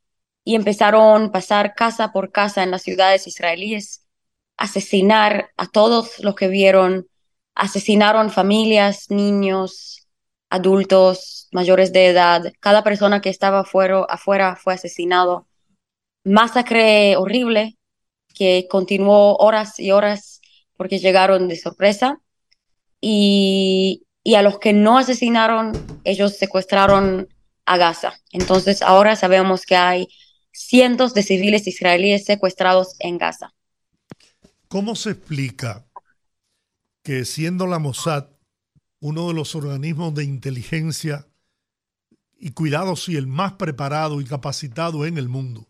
y empezaron a pasar casa por casa en las ciudades israelíes, asesinar a todos los que vieron, asesinaron familias, niños, adultos, mayores de edad, cada persona que estaba afuera, afuera fue asesinado. Masacre horrible que continuó horas y horas porque llegaron de sorpresa y, y a los que no asesinaron, ellos secuestraron a Gaza. Entonces ahora sabemos que hay cientos de civiles israelíes secuestrados en Gaza. ¿Cómo se explica que siendo la Mossad uno de los organismos de inteligencia y cuidado si el más preparado y capacitado en el mundo,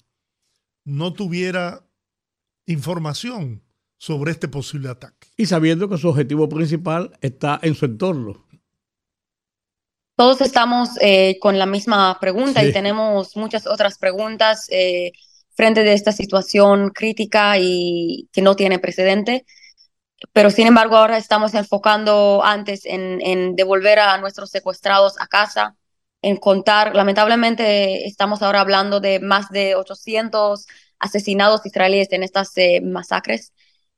no tuviera información sobre este posible ataque. Y sabiendo que su objetivo principal está en su entorno. Todos estamos eh, con la misma pregunta sí. y tenemos muchas otras preguntas eh, frente de esta situación crítica y que no tiene precedente. Pero sin embargo, ahora estamos enfocando antes en, en devolver a nuestros secuestrados a casa, en contar, lamentablemente estamos ahora hablando de más de 800 asesinados israelíes en estas eh, masacres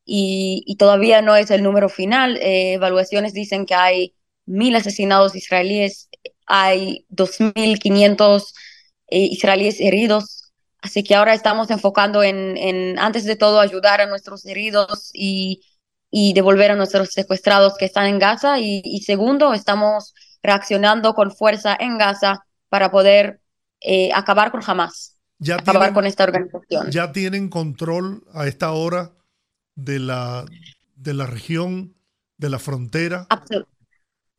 y, y, todavía no es el número final. Eh, evaluaciones dicen que hay mil asesinados israelíes, hay 2.500 eh, israelíes heridos. Así que ahora estamos enfocando en, en, antes de todo, ayudar a nuestros heridos y, y devolver a nuestros secuestrados que están en Gaza. Y, y segundo, estamos reaccionando con fuerza en Gaza para poder eh, acabar con Hamas, ya acabar tienen, con esta organización. Ya tienen control a esta hora de la, de la región, de la frontera. Absol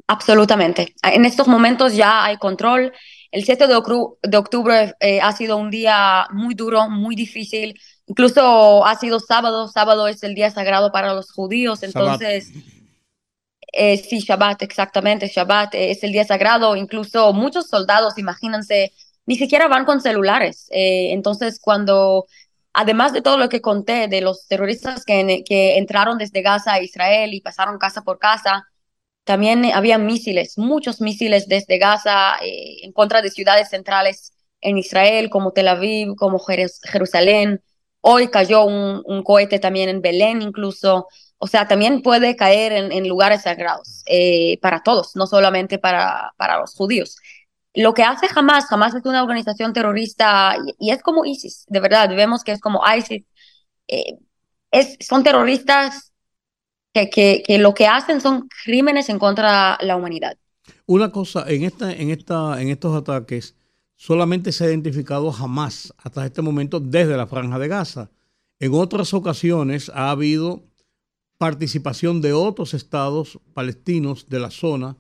absolutamente. En estos momentos ya hay control. El 7 de, octubre, de octubre eh, ha sido un día muy duro, muy difícil. Incluso ha sido sábado. Sábado es el día sagrado para los judíos. Entonces, eh, sí, Shabbat, exactamente. Shabbat eh, es el día sagrado. Incluso muchos soldados, imagínense, ni siquiera van con celulares. Eh, entonces, cuando además de todo lo que conté de los terroristas que, que, entraron desde Gaza a Israel y pasaron casa por casa, también había misiles, muchos misiles desde Gaza en contra de ciudades centrales en Israel, como Tel Aviv, como Jerusalén. Hoy cayó un cohete también en Belén incluso. O sea, también puede caer en, en lugares sagrados eh, para todos, no solamente para, para los judíos lo que hace Hamas, Hamas es una organización terrorista y, y, es como ISIS, de verdad, vemos que es como ISIS, eh, es, son terroristas que, que, que, lo que hacen son crímenes en contra de la humanidad. Una cosa, en, esta, en, esta, en estos ataques solamente se ha identificado Hamas hasta este momento desde la franja de Gaza. En otras ocasiones ha habido participación de otros estados palestinos de la zona.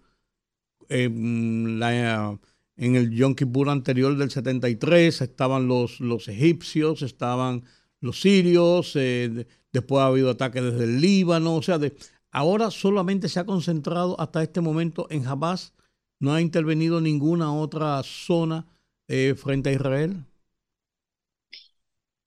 Eh, la, en el Yom Kippur anterior del 73 estaban los, los egipcios, estaban los sirios, eh, después ha habido ataques desde el Líbano, o sea, de, ahora solamente se ha concentrado hasta este momento en Hamas, no ha intervenido ninguna otra zona eh, frente a Israel.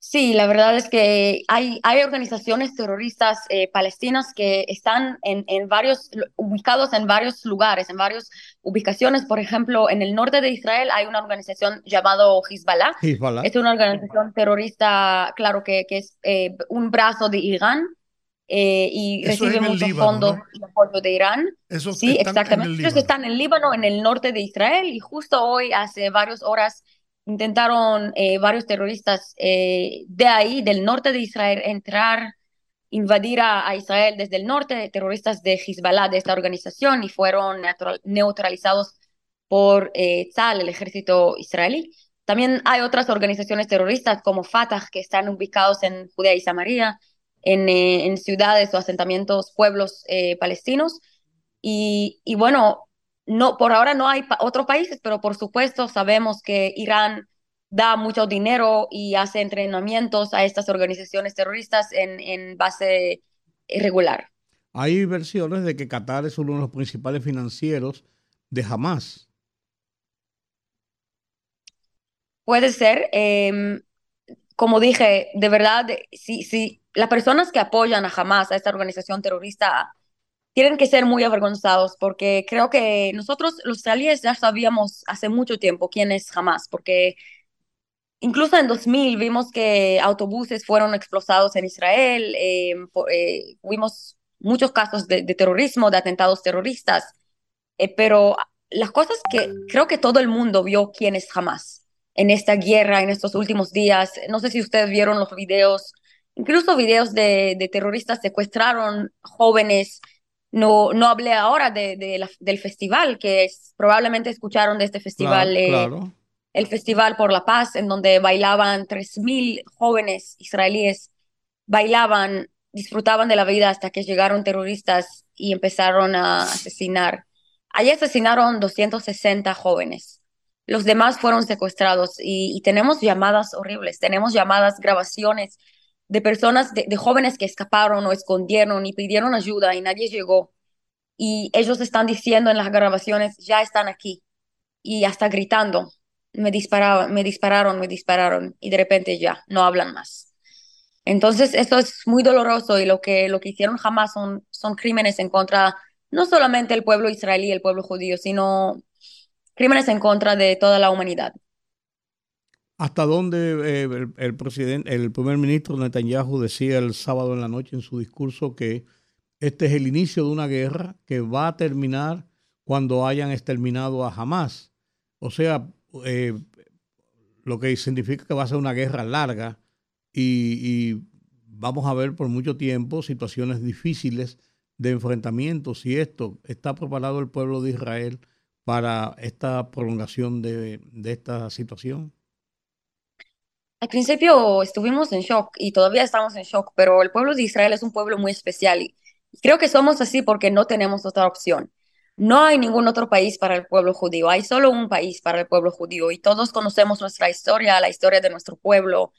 Sí, la verdad es que hay, hay organizaciones terroristas eh, palestinas que están en, en, varios, ubicados en varios lugares, en varias ubicaciones. Por ejemplo, en el norte de Israel hay una organización llamada Hezbollah. Hezbollah. Es una organización terrorista, claro, que, que es eh, un brazo de Irán. Eh, y Eso recibe muchos Líbano, fondos ¿no? y apoyo de Irán. Eso Sí, exactamente. En el Ellos están en Líbano, en el norte de Israel, y justo hoy, hace varias horas, intentaron eh, varios terroristas eh, de ahí, del norte de Israel, entrar, invadir a, Israel desde el norte, terroristas de Hezbollah, de esta organización, y fueron neutralizados por eh, Tzal, el ejército israelí. También hay otras organizaciones terroristas como Fatah que están ubicados en Judea y Samaria, en, eh, en ciudades o asentamientos, pueblos palestinos. Y, y, bueno, no, por ahora no hay pa otros países, pero por supuesto sabemos que Irán da mucho dinero y hace entrenamientos a estas organizaciones terroristas en, en base irregular. Hay versiones de que Qatar es uno de los principales financieros de Hamas. Puede ser. Eh, como dije, de verdad, si, si las personas que apoyan a Hamas, a esta organización terrorista, tienen que ser muy avergonzados porque creo que nosotros los israelíes ya sabíamos hace mucho tiempo quién es Hamas, porque incluso en 2000 vimos que autobuses fueron explosados en Israel, eh, eh, vimos muchos casos de, de, terrorismo, de atentados terroristas, eh, pero las cosas que creo que todo el mundo vio quién es Hamas en esta guerra, en estos últimos días. No sé si ustedes vieron los videos, incluso videos de, de terroristas secuestraron jóvenes. No, no hablé ahora de, de la, del festival, que es, probablemente escucharon de este festival, claro, claro. Eh, el Festival por la Paz, en donde bailaban 3.000 jóvenes israelíes, bailaban, disfrutaban de la vida hasta que llegaron terroristas y empezaron a asesinar. Allí asesinaron 260 jóvenes los demás fueron secuestrados y, y, tenemos llamadas horribles, tenemos llamadas, grabaciones de personas, de, de, jóvenes que escaparon o escondieron y pidieron ayuda y nadie llegó. Y ellos están diciendo en las grabaciones, ya están aquí. Y hasta gritando, me dispararon, me dispararon, me dispararon. Y de repente ya, no hablan más. Entonces, esto es muy doloroso y lo que, lo que hicieron jamás son, son crímenes en contra, no solamente el pueblo israelí, el pueblo judío, sino crímenes en contra de toda la humanidad. ¿Hasta dónde eh, el, presidente, el primer ministro Netanyahu decía el sábado en la noche en su discurso que este es el inicio de una guerra que va a terminar cuando hayan exterminado a Hamas? O sea, eh, lo que significa que va a ser una guerra larga y, vamos a ver por mucho tiempo situaciones difíciles de enfrentamientos y esto está preparado el pueblo de Israel para esta prolongación de, esta situación? Al principio estuvimos en shock y todavía estamos en shock, pero el pueblo de Israel es un pueblo muy especial y creo que somos así porque no tenemos otra opción. No hay ningún otro país para el pueblo judío, hay solo un país para el pueblo judío y todos conocemos nuestra historia, la historia de nuestro pueblo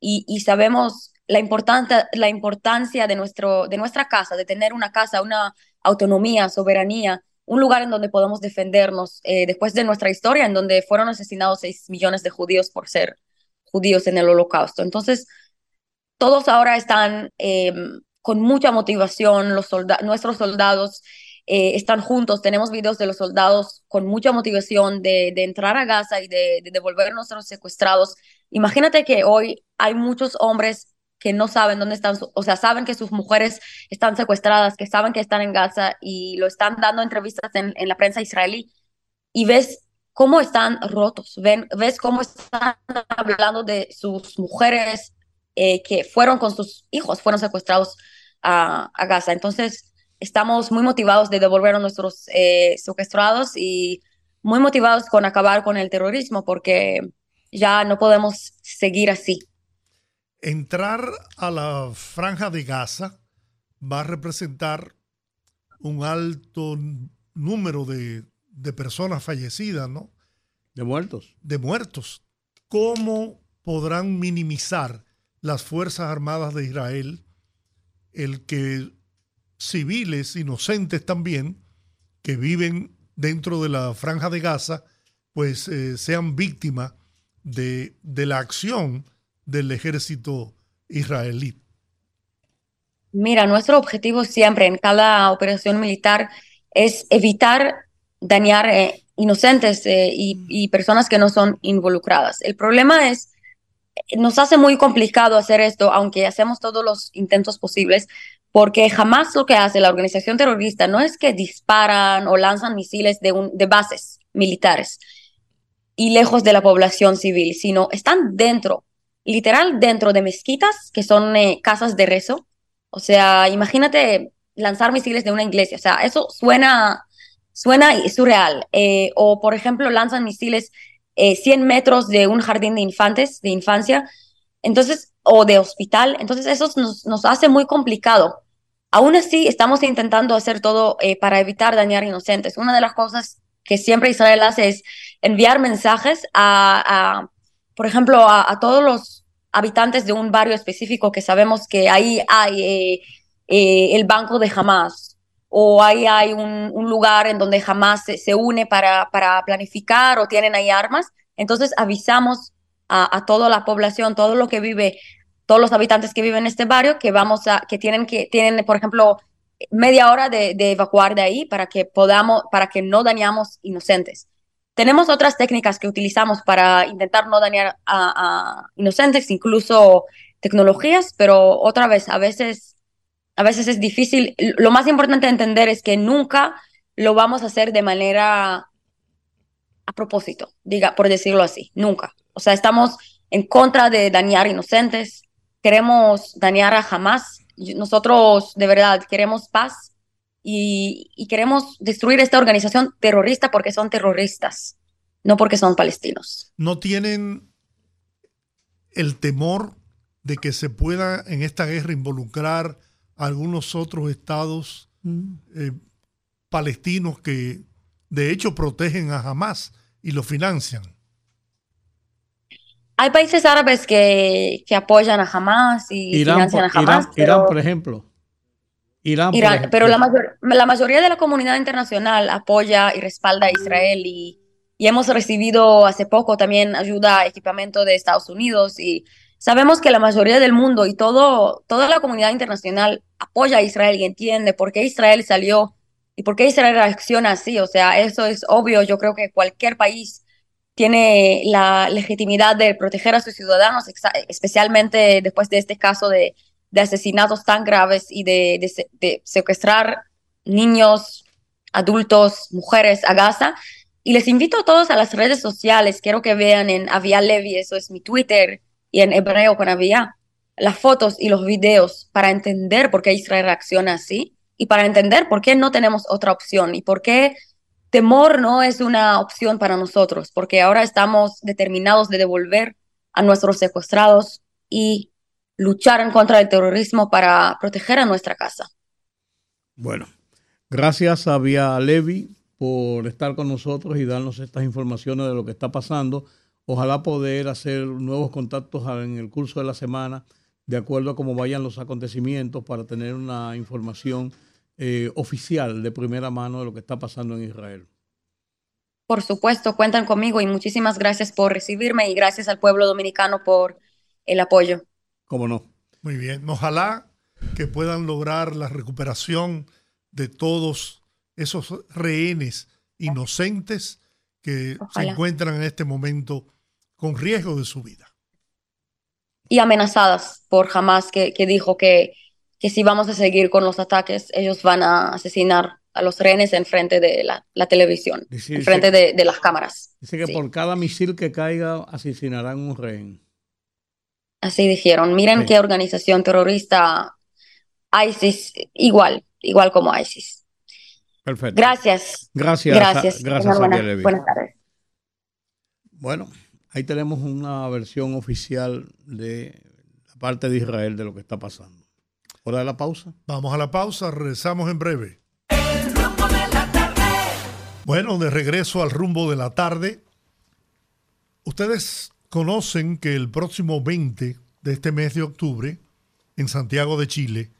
y, y sabemos la, importancia, la importancia de, nuestro, de nuestra casa, de tener una casa, una autonomía, soberanía un lugar en donde podemos defendernos eh, después de nuestra historia, en donde fueron asesinados 6 millones de judíos por ser judíos en el holocausto. Entonces, todos ahora están eh, con mucha motivación, los solda nuestros soldados eh, están juntos, tenemos videos de los soldados con mucha motivación de, de entrar a Gaza y de, de devolver a nuestros secuestrados. Imagínate que hoy hay muchos hombres que no saben dónde están, o sea, saben que sus mujeres están secuestradas, que saben que están en Gaza y lo están dando entrevistas en, en la prensa israelí y ves cómo están rotos, ven, ves cómo están hablando de sus mujeres eh, que fueron con sus hijos, fueron secuestrados a, Gaza. Entonces, estamos muy motivados de devolver a nuestros eh, secuestrados y muy motivados con acabar con el terrorismo porque ya no podemos seguir así entrar a la franja de Gaza va a representar un alto número de, de, personas fallecidas, ¿no? De muertos. De muertos. ¿Cómo podrán minimizar las Fuerzas Armadas de Israel el que civiles inocentes también que viven dentro de la franja de Gaza pues eh, sean víctimas de, de la acción del ejército israelí? Mira, nuestro objetivo siempre en cada operación militar es evitar dañar eh, inocentes eh, y, y, personas que no son involucradas. El problema es, nos hace muy complicado hacer esto, aunque hacemos todos los intentos posibles, porque jamás lo que hace la organización terrorista no es que disparan o lanzan misiles de, un, de bases militares y lejos de la población civil, sino están dentro literal dentro de mezquitas, que son eh, casas de rezo. O sea, imagínate lanzar misiles de una iglesia. O sea, eso suena, suena surreal. Eh, o, por ejemplo, lanzan misiles 100 metros de un jardín de infantes, de infancia, entonces, o de hospital, entonces eso nos, nos hace muy complicado. Aún así, estamos intentando hacer todo para evitar dañar inocentes. Una de las cosas que siempre Israel hace es enviar mensajes a, por ejemplo, a, todos los habitantes de un barrio específico que sabemos que ahí hay eh, eh, el banco de Hamas o ahí hay un, lugar en donde Hamas se, une para, para, planificar o tienen ahí armas. Entonces avisamos a, toda la población, todo lo que vive, todos los habitantes que viven en este barrio, que vamos a, que tienen que, tienen, por ejemplo, media hora de, evacuar de ahí para que podamos, para que no dañamos inocentes. Tenemos otras técnicas que utilizamos para intentar no dañar a, inocentes, incluso tecnologías, pero otra vez, a veces, a veces es difícil. Lo más importante de entender es que nunca lo vamos a hacer de manera a propósito, diga, por decirlo así, nunca. O sea, estamos en contra de dañar inocentes, queremos dañar a jamás nosotros de verdad queremos paz y, queremos destruir esta organización terrorista porque son terroristas, no porque son palestinos. ¿No tienen el temor de que se pueda en esta guerra involucrar algunos otros estados mm. eh, palestinos que de hecho protegen a Hamas y lo financian? Hay países árabes que, apoyan a Hamas y financian a Hamas. Irán, por ejemplo. Irán, pero la, la, mayoría de la comunidad internacional apoya y respalda a Israel y, hemos recibido hace poco también ayuda, equipamiento de Estados Unidos y sabemos que la mayoría del mundo y todo, toda la comunidad internacional apoya a Israel y entiende por qué Israel salió y por qué Israel reacciona así. O sea, eso es obvio. Yo creo que cualquier país tiene la legitimidad de proteger a sus ciudadanos, especialmente después de este caso de, asesinatos tan graves y de, secuestrar niños, adultos, mujeres a Gaza. Y les invito a todos a las redes sociales, quiero que vean en Avia Levi, eso es mi Twitter, y en hebreo con Avia, las fotos y los videos para entender por qué Israel reacciona así y para entender por qué no tenemos otra opción y por qué temor no es una opción para nosotros, porque ahora estamos determinados de devolver a nuestros secuestrados y luchar en contra del terrorismo para proteger a nuestra casa. Bueno, gracias a Vía Levi por estar con nosotros y darnos estas informaciones de lo que está pasando. Ojalá poder hacer nuevos contactos en el curso de la semana, de acuerdo a cómo vayan los acontecimientos, para tener una información eh, oficial de primera mano de lo que está pasando en Israel. Por supuesto, cuentan conmigo y muchísimas gracias por recibirme y gracias al pueblo dominicano por el apoyo. ¿Cómo no? Muy bien. Ojalá que puedan lograr la recuperación de todos esos rehenes inocentes que se encuentran en este momento con riesgo de su vida. Y amenazadas por jamás que dijo que que si vamos a seguir con los ataques, ellos van a asesinar a los rehenes en frente de la, televisión, en frente de, las cámaras. Dice que por cada misil que caiga asesinarán un rehén. Así dijeron. Miren qué organización terrorista ISIS, igual, igual como ISIS. Perfecto. Gracias. Gracias. Gracias. Gracias. Buenas, buenas tardes. Bueno, ahí tenemos una versión oficial de la parte de Israel de lo que está pasando. ¿Hora de la pausa? Vamos a la pausa, regresamos en breve. El rumbo de la tarde. Bueno, de regreso al rumbo de la tarde. Ustedes conocen que el próximo 20 de este mes de octubre, en Santiago de Chile,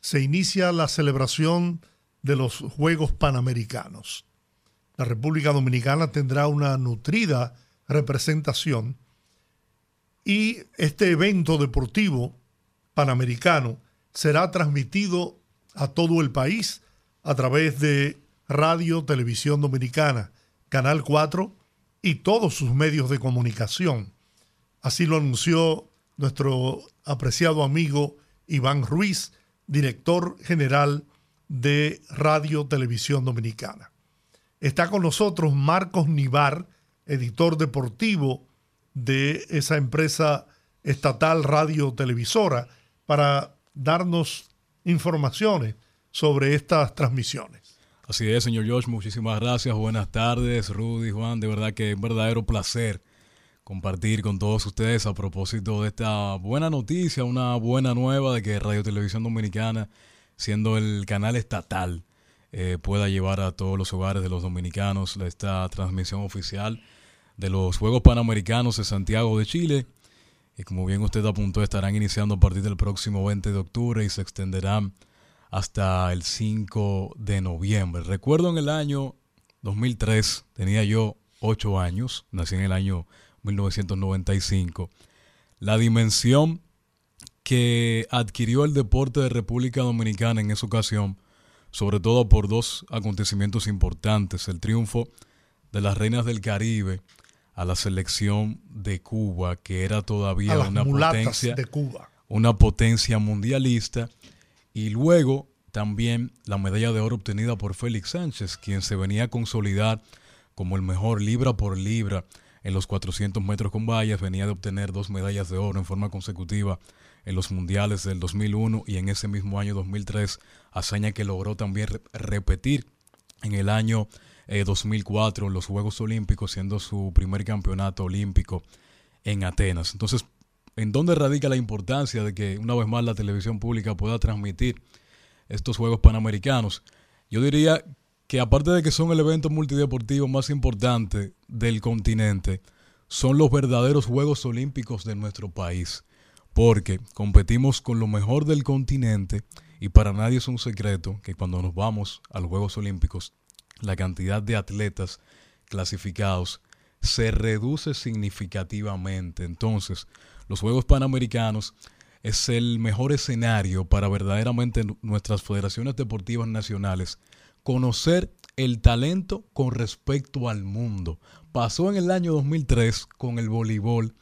se inicia la celebración de los Juegos Panamericanos. La República Dominicana tendrá una nutrida representación y este evento deportivo panamericano será transmitido a todo el país a través de Radio Televisión Dominicana, Canal 4 y todos sus medios de comunicación. Así lo anunció nuestro apreciado amigo Iván Ruiz, director general de Radio Televisión Dominicana. Está con nosotros Marcos Nivar, editor deportivo de esa empresa estatal radio televisora, para darnos informaciones sobre estas transmisiones. Así es, señor George, muchísimas gracias. Buenas tardes, Rudy, Juan. De verdad que es un verdadero placer compartir con todos ustedes a propósito de esta buena noticia, una buena nueva de que Radio Televisión Dominicana, siendo el canal estatal, eh, pueda llevar a todos los hogares de los dominicanos esta transmisión oficial de los Juegos Panamericanos de Santiago de Chile. Y como bien usted apuntó, estarán iniciando a partir del próximo 20 de octubre y se extenderán hasta el 5 de noviembre. Recuerdo en el año 2003, tenía yo 8 años, nací en el año 1995, la dimensión que adquirió el deporte de República Dominicana en esa ocasión, sobre todo por dos acontecimientos importantes, el triunfo de las Reinas del Caribe a la selección de Cuba, que era todavía una potencia, de Cuba. una potencia mundialista, y luego también la medalla de oro obtenida por Félix Sánchez, quien se venía a consolidar como el mejor libra por libra en los 400 metros con vallas, venía de obtener dos medallas de oro en forma consecutiva en los mundiales del 2001 y en ese mismo año 2003, hazaña que logró también repetir en el año 2004 eh, en los Juegos Olímpicos, siendo su primer campeonato olímpico en Atenas. Entonces, ¿en dónde radica la importancia de que una vez más la televisión pública pueda transmitir estos Juegos Panamericanos? Yo diría que aparte de que son el evento multideportivo más importante del continente, son los verdaderos Juegos Olímpicos de nuestro país, porque competimos con lo mejor del continente y para nadie es un secreto que cuando nos vamos a los Juegos Olímpicos, la cantidad de atletas clasificados se reduce significativamente. Entonces, los Juegos Panamericanos es el mejor escenario para verdaderamente nuestras federaciones deportivas nacionales conocer el talento con respecto al mundo. Pasó en el año 2003 con el voleibol,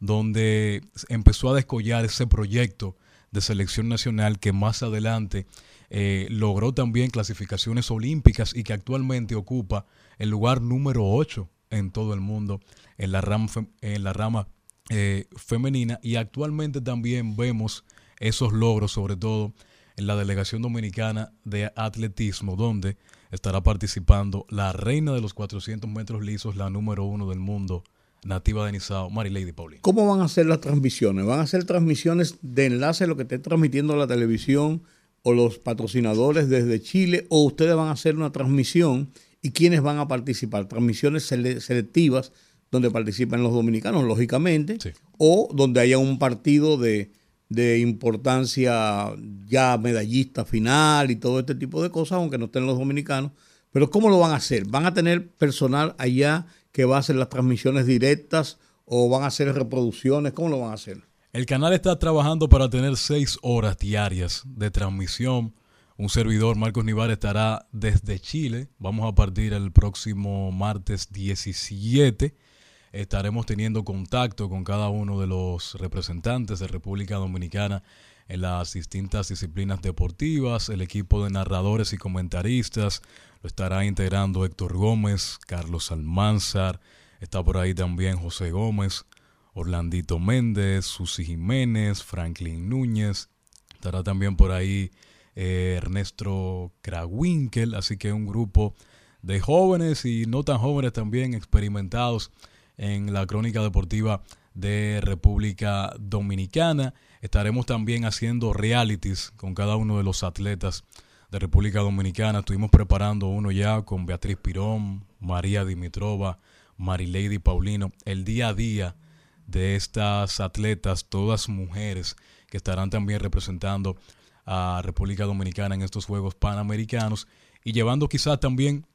donde empezó a descollar ese proyecto de selección nacional que más adelante eh, logró también clasificaciones olímpicas y que actualmente ocupa el lugar número 8 en todo el mundo en la rama, en la rama eh, femenina y actualmente también vemos esos logros sobre todo en la delegación dominicana de atletismo, donde estará participando la reina de los 400 metros lisos, la número uno del mundo, nativa de Nizao, Lady Paulino. ¿Cómo van a ser las transmisiones? ¿Van a ser transmisiones de enlace, lo que esté transmitiendo la televisión o los patrocinadores desde Chile, o ustedes van a hacer una transmisión y quiénes van a participar? Transmisiones selectivas donde participan los dominicanos, lógicamente, o donde haya un partido de de importancia ya medallista final y todo este tipo de cosas, aunque no estén los dominicanos. Pero ¿cómo lo van a hacer? ¿Van a tener personal allá que va a hacer las transmisiones directas o van a hacer reproducciones? ¿Cómo lo van a hacer? El canal está trabajando para tener seis horas diarias de transmisión. Un servidor, Marcos Nivar, estará desde Chile. Vamos a partir el próximo martes 17 estaremos teniendo contacto con cada uno de los representantes de República Dominicana en las distintas disciplinas deportivas. El equipo de narradores y comentaristas lo estará integrando Héctor Gómez, Carlos Almanzar, está por ahí también José Gómez, Orlandito Méndez, Susi Jiménez, Franklin Núñez, estará también por ahí eh, Ernesto Krawinkel, así que un grupo de jóvenes y no tan jóvenes también experimentados en la crónica deportiva de República Dominicana. Estaremos también haciendo realities con cada uno de los atletas de República Dominicana. Estuvimos preparando uno ya con Beatriz Pirón, María Dimitrova, Marilady Paulino. El día a día de estas atletas, todas mujeres que estarán también representando a República Dominicana en estos Juegos Panamericanos y llevando quizás también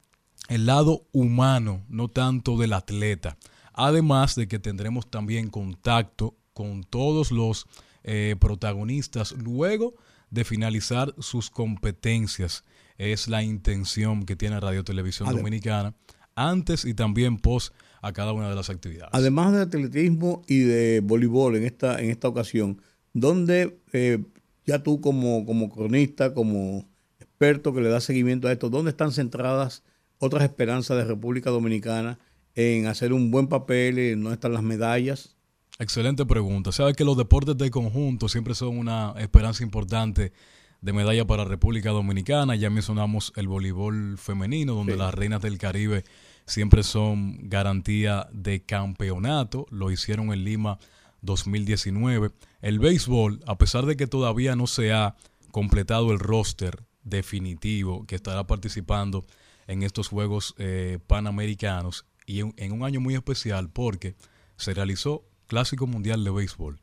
el lado humano, no tanto del atleta. Además de que tendremos también contacto con todos los eh, protagonistas luego de finalizar sus competencias. Es la intención que tiene Radio Televisión Dominicana antes y también post a cada una de las actividades. Además de atletismo y de voleibol en esta, en esta ocasión, ¿dónde eh, ya tú como, como cronista, como experto que le da seguimiento a esto, dónde están centradas otras esperanzas de República Dominicana en hacer un buen papel, en no están las medallas? Excelente pregunta. Sabes que los deportes de conjunto siempre son una esperanza importante de medalla para República Dominicana. Ya mencionamos el voleibol femenino, donde las reinas del Caribe siempre son garantía de campeonato. Lo hicieron en Lima 2019. El béisbol, a pesar de que todavía no se ha completado el roster definitivo que estará participando en estos Juegos eh, Panamericanos y en, un año muy especial porque se realizó Clásico Mundial de Béisbol,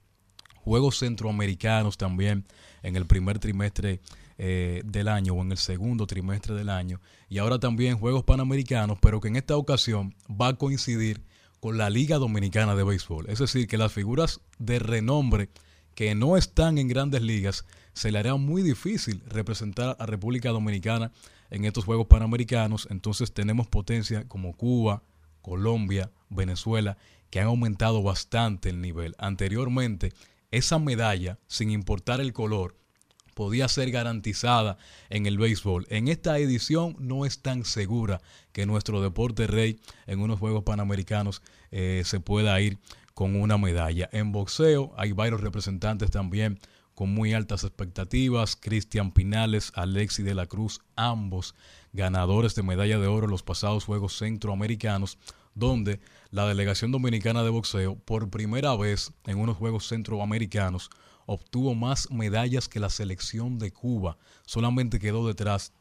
Juegos Centroamericanos también en el primer trimestre eh, del año o en el segundo trimestre del año y ahora también Juegos Panamericanos, pero que en esta ocasión va a coincidir con la Liga Dominicana de Béisbol. Es decir, que las figuras de renombre que no están en grandes ligas se le hará muy difícil representar a República Dominicana en estos Juegos Panamericanos. Entonces tenemos potencia como Cuba, Colombia, Venezuela, que han aumentado bastante el nivel. Anteriormente, esa medalla, sin importar el color, podía ser garantizada en el béisbol. En esta edición no es tan segura que nuestro deporte rey en unos Juegos Panamericanos eh, se pueda ir con una medalla. En boxeo hay varios representantes también con muy altas expectativas. Cristian Pinales, Alexi de la Cruz, ambos ganadores de medalla de oro en los pasados Juegos Centroamericanos, donde la delegación dominicana de boxeo, por primera vez en unos Juegos Centroamericanos, obtuvo más medallas que la selección de Cuba. Solamente quedó detrás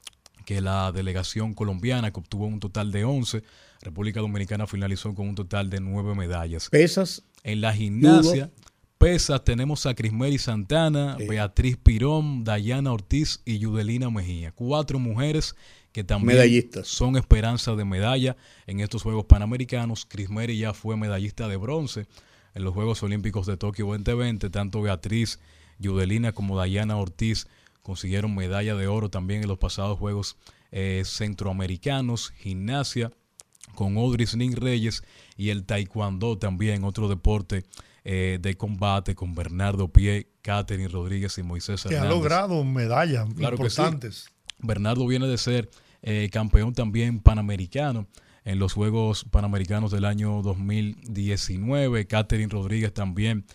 que la delegación colombiana, que obtuvo un total de 11. República Dominicana finalizó con un total de 9 medallas. Pesas. En la gimnasia, pesas tenemos a Crismeri Santana, Beatriz Pirón, Dayana Ortiz y Yudelina Mejía. Cuatro mujeres que también son esperanza de medalla en estos Juegos Panamericanos. Crismeri ya fue medallista de bronce en los Juegos Olímpicos de Tokio 2020. Tanto Beatriz Yudelina como Dayana Ortiz consiguieron medalla de oro también en los pasados Juegos eh, Centroamericanos. Gimnasia con Odris Ning Reyes y el Taekwondo también, otro deporte eh, de combate con Bernardo Pie, Catherine Rodríguez y Moisés Hernández. Que ha logrado medallas importantes. Bernardo viene de ser eh, campeón también panamericano en los Juegos Panamericanos del año 2019. Catherine Rodríguez también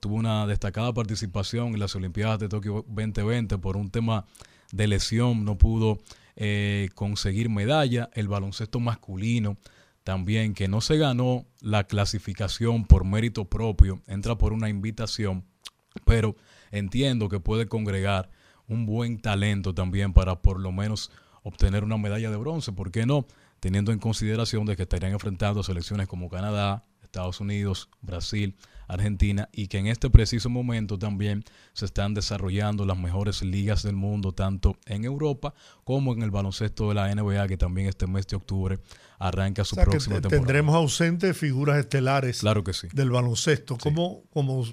tuvo una destacada participación en las Olimpiadas de Tokio 2020 por un tema de lesión, no pudo eh, conseguir medalla. El baloncesto masculino también, que no se ganó la clasificación por mérito propio, entra por una invitación, pero entiendo que puede congregar un buen talento también para por lo menos obtener una medalla de bronce, ¿por qué no? Teniendo en consideración de que estarían enfrentando selecciones como Canadá, Estados Unidos, Brasil, Argentina y que en este preciso momento también se están desarrollando las mejores ligas del mundo, tanto en Europa como en el baloncesto de la NBA, que también este mes de octubre arranca su próxima temporada. Tendremos ausentes figuras estelares claro que sí. del baloncesto, como, como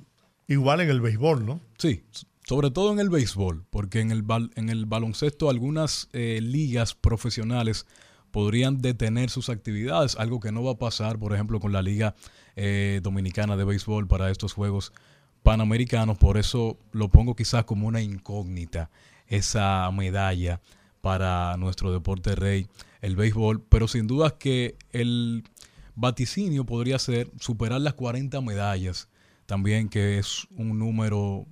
igual en el béisbol, ¿no? Sí, sobre todo en el béisbol, porque en el, en el baloncesto algunas eh, ligas profesionales podrían detener sus actividades, algo que no va a pasar, por ejemplo, con la Liga eh, Dominicana de Béisbol para estos Juegos Panamericanos. Por eso lo pongo quizás como una incógnita, esa medalla para nuestro deporte rey, el béisbol. Pero sin duda que el vaticinio podría ser superar las 40 medallas, también que es un número,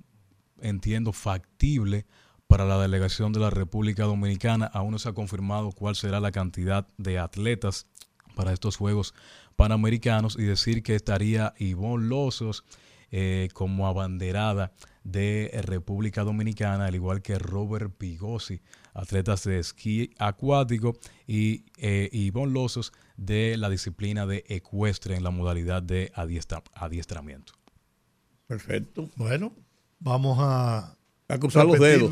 entiendo, factible para la delegación de la República Dominicana. Aún no se ha confirmado cuál será la cantidad de atletas para estos Juegos Panamericanos y decir que estaría Ivonne Lozos eh, como abanderada de República Dominicana, al igual que Robert Pigosi, atletas de esquí acuático, y eh, Ivonne Lozos de la disciplina de ecuestre en la modalidad de adiestramiento. Perfecto. Bueno, vamos a a cruzar los dedos.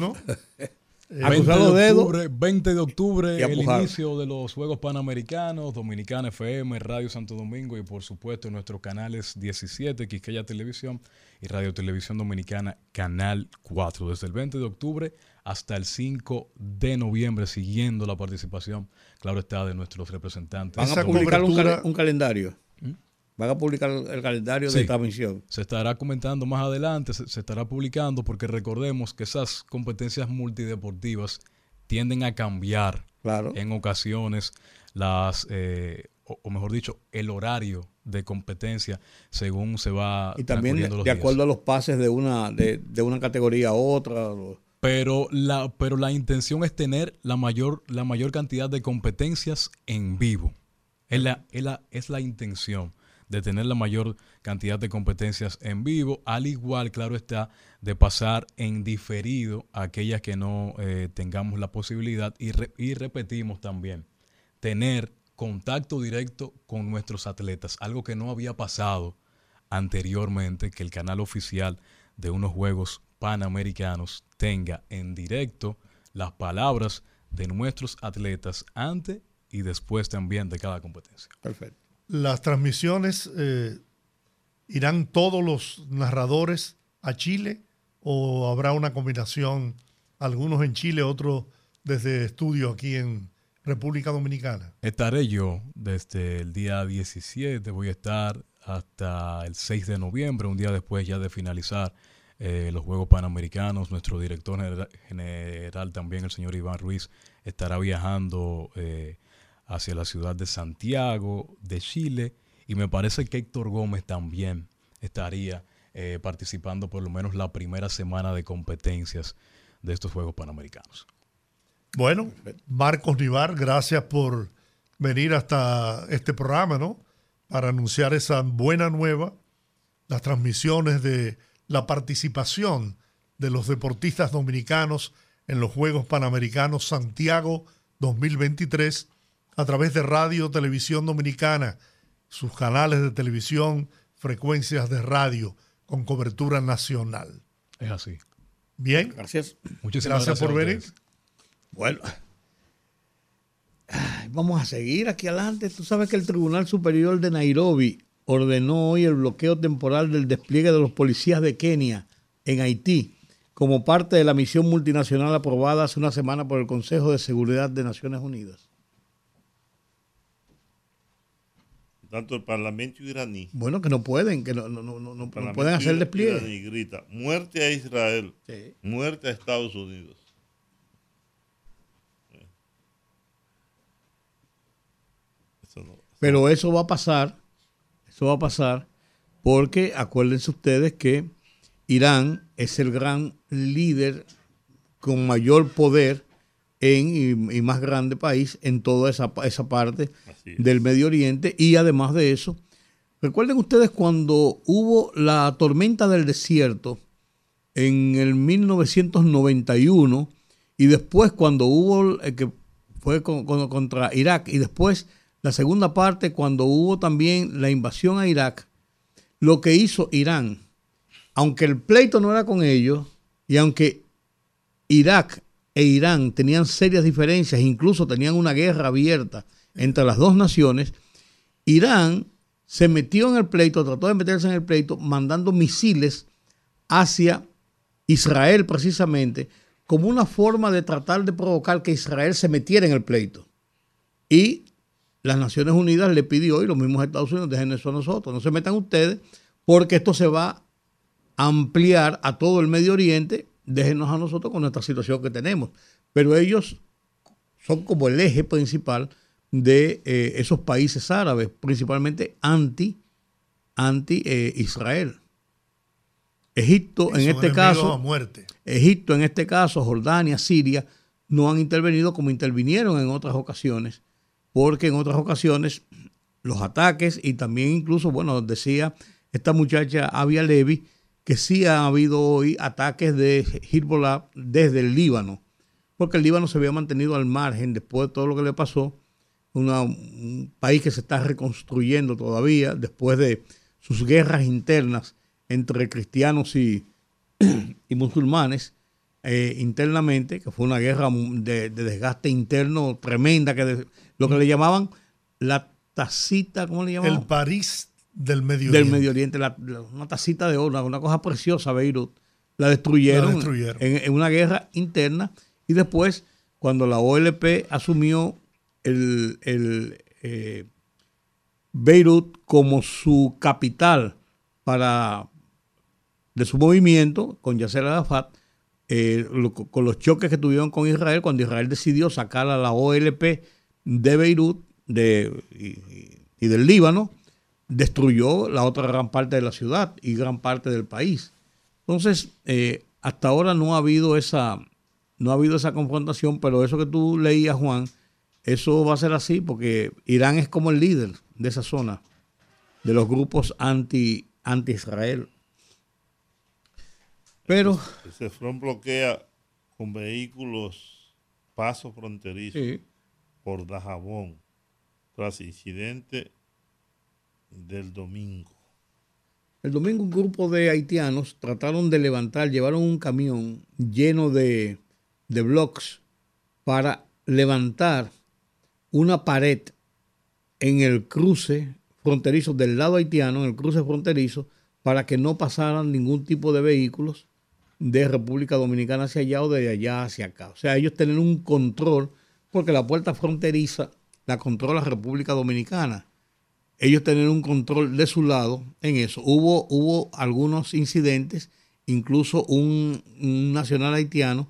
a cruzar los dedos. 20 de octubre, el inicio de los Juegos Panamericanos, Dominicana FM, Radio Santo Domingo y por supuesto nuestros canales 17, Quisqueya Televisión y Radio Televisión Dominicana, Canal 4. Desde el 20 de octubre hasta el 5 de noviembre, siguiendo la participación, claro está, de nuestros representantes. Van a publicar un, calendario. ¿Mm? Van a publicar el calendario de esta misión. Se estará comentando más adelante, se, estará publicando, porque recordemos que esas competencias multideportivas tienden a cambiar claro. en ocasiones las, eh, o, mejor dicho, el horario de competencia según se va y también de acuerdo a los pases de una de, de una categoría a otra Pero la, pero la intención es tener la mayor, la mayor cantidad de competencias en vivo. Es la, es la, es la intención de tener la mayor cantidad de competencias en vivo, al igual, claro está, de pasar en diferido aquellas que no eh, tengamos la posibilidad y, y repetimos también, tener contacto directo con nuestros atletas, algo que no había pasado anteriormente, que el canal oficial de unos Juegos Panamericanos tenga en directo las palabras de nuestros atletas antes y después también de cada competencia. Perfecto. Las transmisiones eh, irán todos los narradores a Chile o habrá una combinación, algunos en Chile, otros desde estudio aquí en República Dominicana. Estaré yo desde el día 17, voy a estar hasta el 6 de noviembre, un día después ya de finalizar eh, los Juegos Panamericanos. Nuestro director general, también, el señor Iván Ruiz, estará viajando eh, hacia la ciudad de Santiago, de Chile, y me parece que Héctor Gómez también estaría eh, participando por lo menos la primera semana de competencias de estos Juegos Panamericanos. Bueno, Marcos Nivar, gracias por venir hasta este programa, ¿no? Para anunciar esa buena nueva, las transmisiones de la participación de los deportistas dominicanos en los Juegos Panamericanos Santiago 2023 a través de Radio Televisión Dominicana, sus canales de televisión, frecuencias de radio con cobertura nacional. Es así. Bien. Gracias. Muchísimas gracias, por venir. Bueno, vamos a seguir aquí adelante. Tú sabes que el Tribunal Superior de Nairobi ordenó hoy el bloqueo temporal del despliegue de los policías de Kenia en Haití como parte de la misión multinacional aprobada hace una semana por el Consejo de Seguridad de Naciones Unidas. Tanto el Parlamento iraní. Bueno, que no pueden, que no, no, no, no, pueden hacer el despliegue. Y grita, muerte a Israel, muerte a Estados Unidos. Pero eso va a pasar, eso va a pasar porque acuérdense ustedes que Irán es el gran líder con mayor poder en, y, más grande país en toda esa, esa parte del Medio Oriente. Y además de eso, recuerden ustedes cuando hubo la tormenta del desierto en el 1991 y después cuando hubo, eh, que fue contra Irak y después la segunda parte, cuando hubo también la invasión a Irak, lo que hizo Irán, aunque el pleito no era con ellos, y aunque Irak e Irán tenían serias diferencias, incluso tenían una guerra abierta entre las dos naciones, Irán se metió en el pleito, trató de meterse en el pleito, mandando misiles hacia Israel precisamente, como una forma de tratar de provocar que Israel se metiera en el pleito. Y las Naciones Unidas le pidió, y los mismos Estados Unidos, dejen eso a nosotros, no se metan ustedes, porque esto se va a ampliar a todo el Medio Oriente, déjenos a nosotros con nuestra situación que tenemos. Pero ellos son como el eje principal de eh, esos países árabes, principalmente anti, anti eh, Israel. Egipto en este caso, Egipto en este caso, Jordania, Siria, no han intervenido como intervinieron en otras ocasiones porque en otras ocasiones los ataques y también incluso, bueno, decía esta muchacha Avia Levi, que sí ha habido hoy ataques de Hezbollah desde el Líbano, porque el Líbano se había mantenido al margen después de todo lo que le pasó, un país que se está reconstruyendo todavía después de sus guerras internas entre cristianos y, y musulmanes eh, internamente, que fue una guerra de, de desgaste interno tremenda que lo que le llamaban la tacita, ¿cómo le llamaban? El París del Medio Oriente. Del Medio Oriente, una tacita de oro, una cosa preciosa, Beirut. La destruyeron, En, una guerra interna y después, cuando la OLP asumió el, eh, Beirut como su capital para de su movimiento con Yasser Arafat, eh, con los choques que tuvieron con Israel, cuando Israel decidió sacar a la OLP de Beirut de, y, del Líbano, destruyó la otra gran parte de la ciudad y gran parte del país. Entonces, eh, hasta ahora no ha habido esa, no ha habido esa confrontación, pero eso que tú leías, Juan, eso va a ser así porque Irán es como el líder de esa zona, de los grupos anti, anti-Israel. Pero... Ese front bloquea con vehículos paso fronterizo por Dajabón tras incidente del domingo. El domingo un grupo de haitianos trataron de levantar, llevaron un camión lleno de, de blocks para levantar una pared en el cruce fronterizo del lado haitiano, en el cruce fronterizo, para que no pasaran ningún tipo de vehículos de República Dominicana hacia allá o de allá hacia acá. O sea, ellos tienen un control, porque la puerta fronteriza la controla República Dominicana. Ellos tienen un control de su lado en eso. Hubo, hubo algunos incidentes, incluso un, nacional haitiano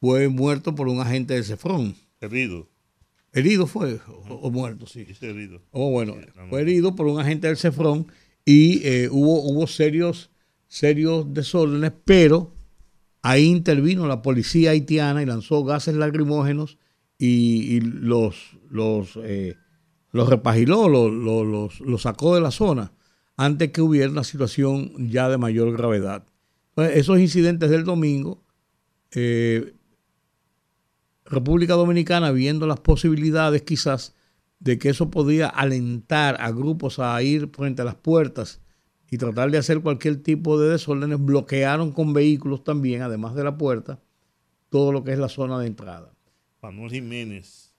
fue muerto por un agente del CEFRON. Herido. Herido fue, o, muerto, sí. herido. Oh, bueno, fue herido por un agente del CEFRON y eh, hubo, hubo serios, serios desórdenes, pero ahí intervino la policía haitiana y lanzó gases lacrimógenos y, los, los, eh, los repagiló, los, los, sacó de la zona antes que hubiera una situación ya de mayor gravedad. esos incidentes del domingo, eh, República Dominicana, viendo las posibilidades quizás de que eso podía alentar a grupos a ir frente a las puertas y tratar de hacer cualquier tipo de desórdenes, bloquearon con vehículos también, además de la puerta, todo lo que es la zona de entrada. Manuel Jiménez,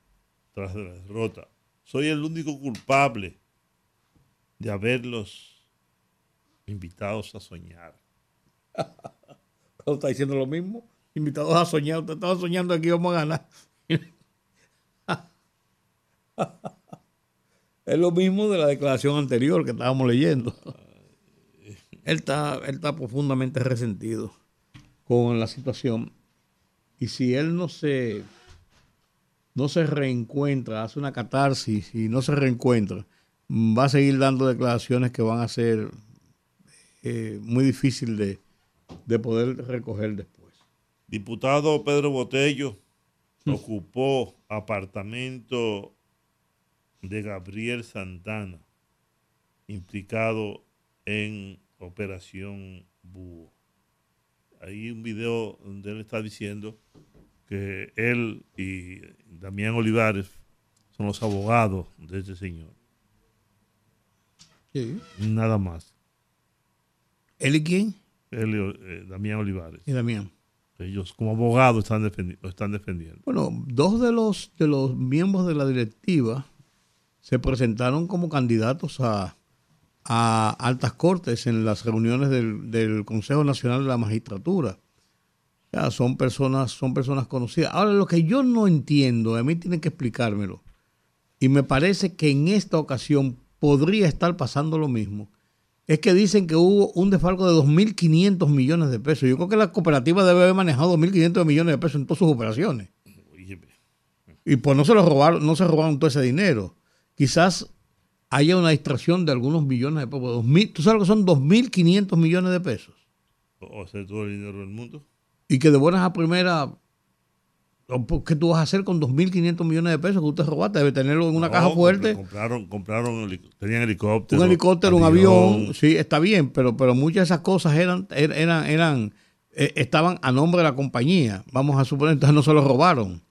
tras la derrota, soy el único culpable de haberlos invitados a soñar. está diciendo lo mismo? Invitados a soñar. Usted estaba soñando aquí vamos a ganar. es lo mismo de la declaración anterior que estábamos leyendo. Él está, él está profundamente resentido con la situación. Y si él no se no se reencuentra, hace una catarsis y no se reencuentra, va a seguir dando declaraciones que van a ser eh, muy difícil de, poder recoger después. Diputado Pedro Botello ocupó apartamento de Gabriel Santana, implicado en Operación Búho. Hay un video donde él está diciendo que él y Damián Olivares son los abogados de este señor. Sí. Nada más. ¿Él y quién? Él y eh, Damián Olivares. Y Damián. Ellos como abogados están lo están defendiendo. Bueno, dos de los, de los miembros de la directiva se presentaron como candidatos a, a altas cortes en las reuniones del, del Consejo Nacional de la Magistratura son personas, son personas conocidas. Ahora, lo que yo no entiendo, a mí tienen que explicármelo. Y me parece que en esta ocasión podría estar pasando lo mismo. Es que dicen que hubo un desfalco de 2.500 millones de pesos. Yo creo que la cooperativa debe haber manejado 2.500 millones de pesos en todas sus operaciones. Y pues no se lo robaron, no se robaron todo ese dinero. Quizás haya una distracción de algunos millones de pesos. ¿Tú sabes lo que son 2.500 millones de pesos? ¿O sea, todo el dinero del mundo? Y que de buenas a primeras, ¿qué tú vas a hacer con 2.500 millones de pesos que usted robaste? Debe tenerlo en una caja fuerte. Compraron, compraron, tenían helicóptero. Un helicóptero, un avión, sí, está bien, pero, pero muchas de esas cosas eran, er, eran, eran, eh, estaban a nombre de la compañía. Vamos a suponer, entonces no se los robaron.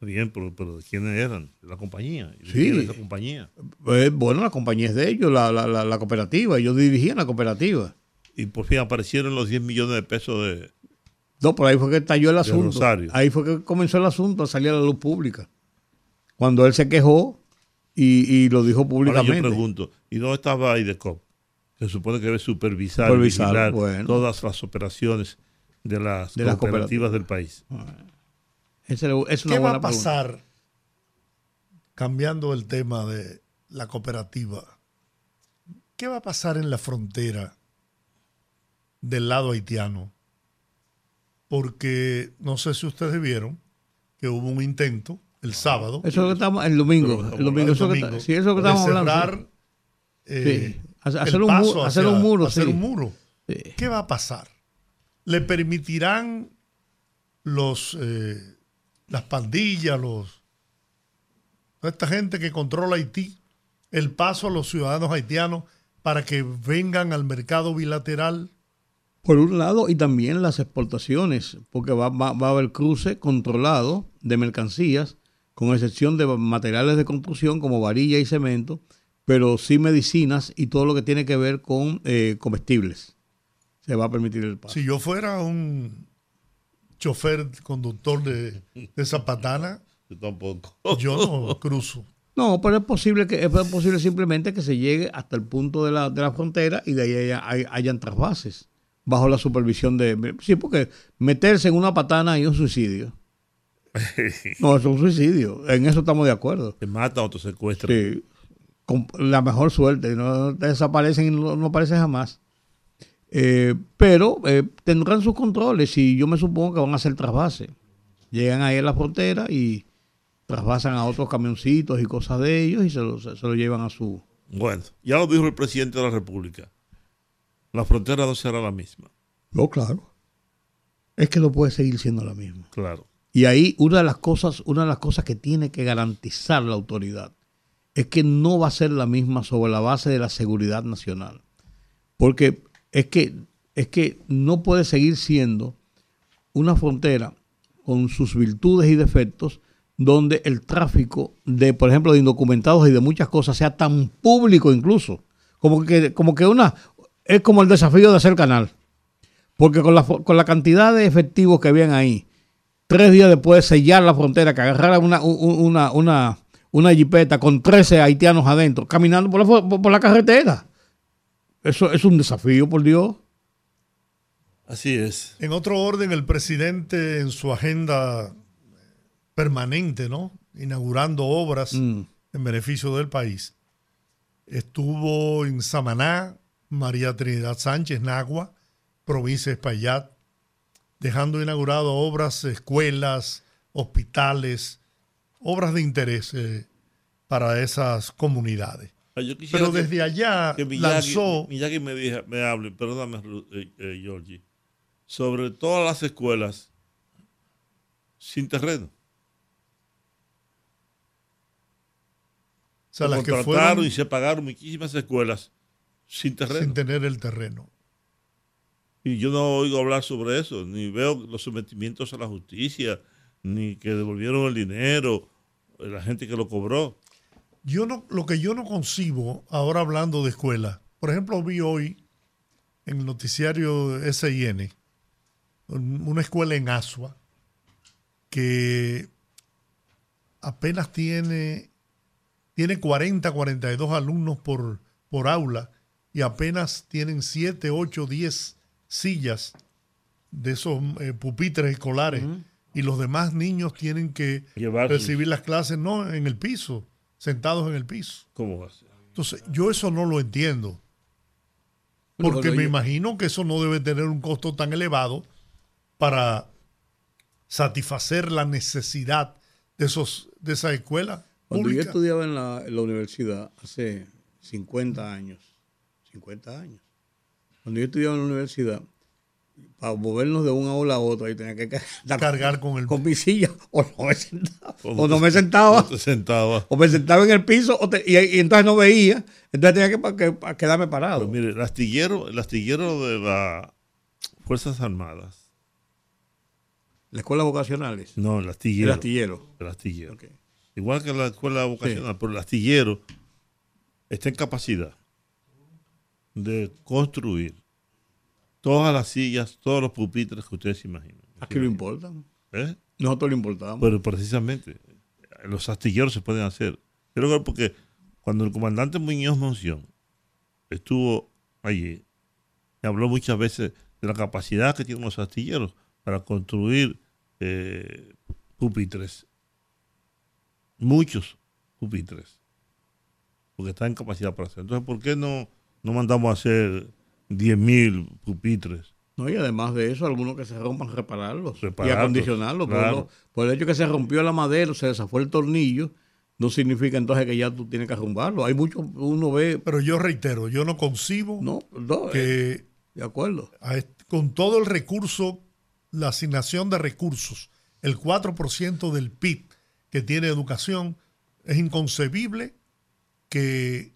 Bien, pero, pero ¿quiénes eran? La compañía. sí. la compañía? Eh, bueno, la compañía es de ellos, la, la, la, la cooperativa. Ellos dirigían la cooperativa. Y por fin aparecieron los 10 millones de pesos de, no, por ahí fue que estalló el asunto. Ahí fue que comenzó el asunto a salir a la luz pública. Cuando él se quejó y, lo dijo públicamente. Ahora yo pregunto, ¿y dónde estaba Aidecop? Se supone que debe supervisar, supervisar todas las operaciones de las cooperativas del país. Es una ¿Qué va a pasar, cambiando el tema de la cooperativa, qué va a pasar en la frontera del lado haitiano porque no sé si ustedes vieron que hubo un intento el sábado. Eso es lo que estamos, el domingo. El domingo, eso que, sí, eso que estamos hablando. Eh, hacer, un muro, hacer un muro. Hacer un muro. ¿Qué va a pasar? ¿Le permitirán los, eh, las pandillas, los, toda esta gente que controla Haití, el paso a los ciudadanos haitianos para que vengan al mercado bilateral? Por un lado, y también las exportaciones, porque va, va, va a haber cruce controlado de mercancías, con excepción de materiales de construcción como varilla y cemento, pero sí medicinas y todo lo que tiene que ver con eh, comestibles. Se va a permitir el paso. Si yo fuera un chofer, conductor de, de esa patana, Yo tampoco. yo no cruzo. No, pero es posible que es posible simplemente que se llegue hasta el punto de la, de la frontera y de ahí haya- hay- hayan trasvases bajo la supervisión de... Sí, porque meterse en una patana es un suicidio. No, es un suicidio. En eso estamos de acuerdo. Te matan o te secuestran. Sí, con la mejor suerte. No desaparecen y no, no aparecen jamás. Eh, pero eh, tendrán sus controles y yo me supongo que van a hacer trasvase. Llegan ahí a la frontera y trasvasan a otros camioncitos y cosas de ellos y se lo, se, se lo llevan a su... Bueno, ya lo dijo el presidente de la República. La frontera no será la misma. No, claro. Es que no puede seguir siendo la misma. Claro. Y ahí una de las cosas, una de las cosas que tiene que garantizar la autoridad es que no va a ser la misma sobre la base de la seguridad nacional. Porque es que, es que no puede seguir siendo una frontera con sus virtudes y defectos donde el tráfico de, por ejemplo, de indocumentados y de muchas cosas sea tan público incluso. Como que, como que una, es como el desafío de hacer canal. Porque con la, con la cantidad de efectivos que habían ahí, tres días después de sellar la frontera, que agarraran una, un- una, una, una jipeta con 13 haitianos adentro, caminando por la, por la carretera. Eso es un desafío, por Dios. Así es. En otro orden, el presidente en su agenda permanente, ¿no? Inaugurando obras Mm. en beneficio del país. Estuvo en Samaná, María Trinidad Sánchez, Nagua, provincia de Espaillat, dejando inaugurado obras, escuelas, hospitales, obras de interés eh, para esas comunidades. Ah, Pero que- desde allá que Miyagi, lanzó, Miyagi me, me hable, perdóname, eh, eh, Georgie, sobre todas las escuelas sin terreno. o sea, se las que fueron y se pagaron muchísimas escuelas sin terreno. sin tener el terreno. Y yo no oigo hablar sobre eso, ni veo los sometimientos a la justicia, ni que devolvieron el dinero, la gente que lo cobró. Yo no, lo que yo no concibo, ahora hablando de escuela, por ejemplo, vi hoy en el noticiario SIN un- una escuela en Asua que apenas tiene, tiene 40, 42 alumnos por, por aula y apenas tienen 7, 8, 10 sillas de esos eh, pupitres escolares y los demás niños tienen que recibir las clases no en el piso, sentados en el piso. ¿Cómo va a ser? Entonces, yo eso no lo entiendo. Porque me imagino que eso no debe tener un costo tan elevado para satisfacer la necesidad de esos de esa escuela Cuando yo estudiaba en la, en la universidad hace 50 años, 50 años, cuando yo estudiaba en la universidad, para movernos de una ola a otra, yo tenía que ca- Cargar con el- con mi silla, o no me sentaba, o no me sentaba, No te sentaba. o me sentaba en el piso, o te- y, y entonces no veía, entonces tenía que, quedarme parado. Pues mire, el astillero, el astillero de las Fuerzas Armadas. Las escuelas vocacionales, No, el el astillero. El astillero. Igual que la escuela vocacional, pero el astillero está en capacidad de construir todas las sillas, todos los pupitres que ustedes se imaginen. Aquí lo importan. ¿Eh? Nosotros lo importamos. Pero precisamente, los astilleros se pueden hacer. Creo que porque cuando el comandante Muñoz Monción estuvo allí, habló muchas veces de la capacidad que tienen los astilleros para construir eh, pupitres. Muchos pupitres. Porque están en capacidad para hacer. Entonces, ¿por qué no, no mandamos a hacer 10.000 pupitres? No, y además de eso, algunos que se rompan, repararlos, Repararlos, y acondicionarlos. Por, claro. lo- por el hecho que se rompió la madera, se desafó el tornillo, no significa entonces que ya tú tienes que arrumbarlo. Hay mucho, uno ve, Pero yo reitero, yo no concibo no, no, eh, que de acuerdo. a con todo el recurso la asignación de recursos, el 4% del PIB que tiene educación, es inconcebible que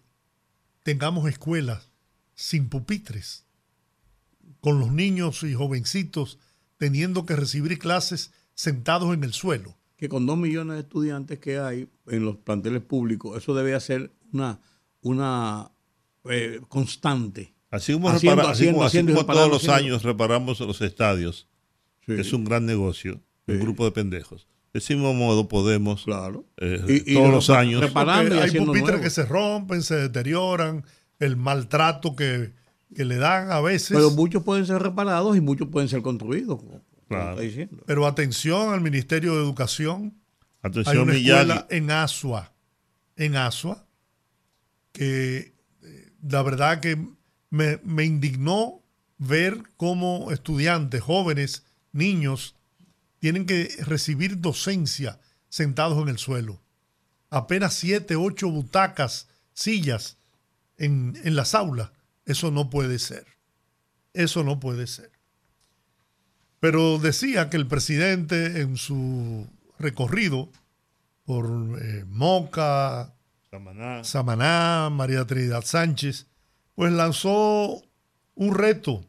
tengamos escuelas sin pupitres, con los niños y jovencitos teniendo que recibir clases sentados en el suelo. Que con dos millones de estudiantes que hay en los planteles públicos, eso debe ser una, una eh, constante. Así como, todos los años reparamos los estadios, que es un gran negocio, un grupo de pendejos. De ese mismo modo podemos, claro. Eh, todos los años... Reparando hay pupitres que se rompen, se deterioran, el maltrato que, le dan a veces. Pero muchos pueden ser reparados y muchos pueden ser construidos. Pero atención al Ministerio de Educación. Atención, Hay una escuela en Asua, en Asua, que eh, la verdad que me, me indignó ver cómo estudiantes, jóvenes, niños, tienen que recibir docencia sentados en el suelo. Apenas siete, ocho butacas, sillas en, en las aulas. Eso no puede ser. Eso no puede ser. Pero decía que el presidente en su recorrido por eh, Moca, Samaná. Samaná, María Trinidad Sánchez, pues lanzó un reto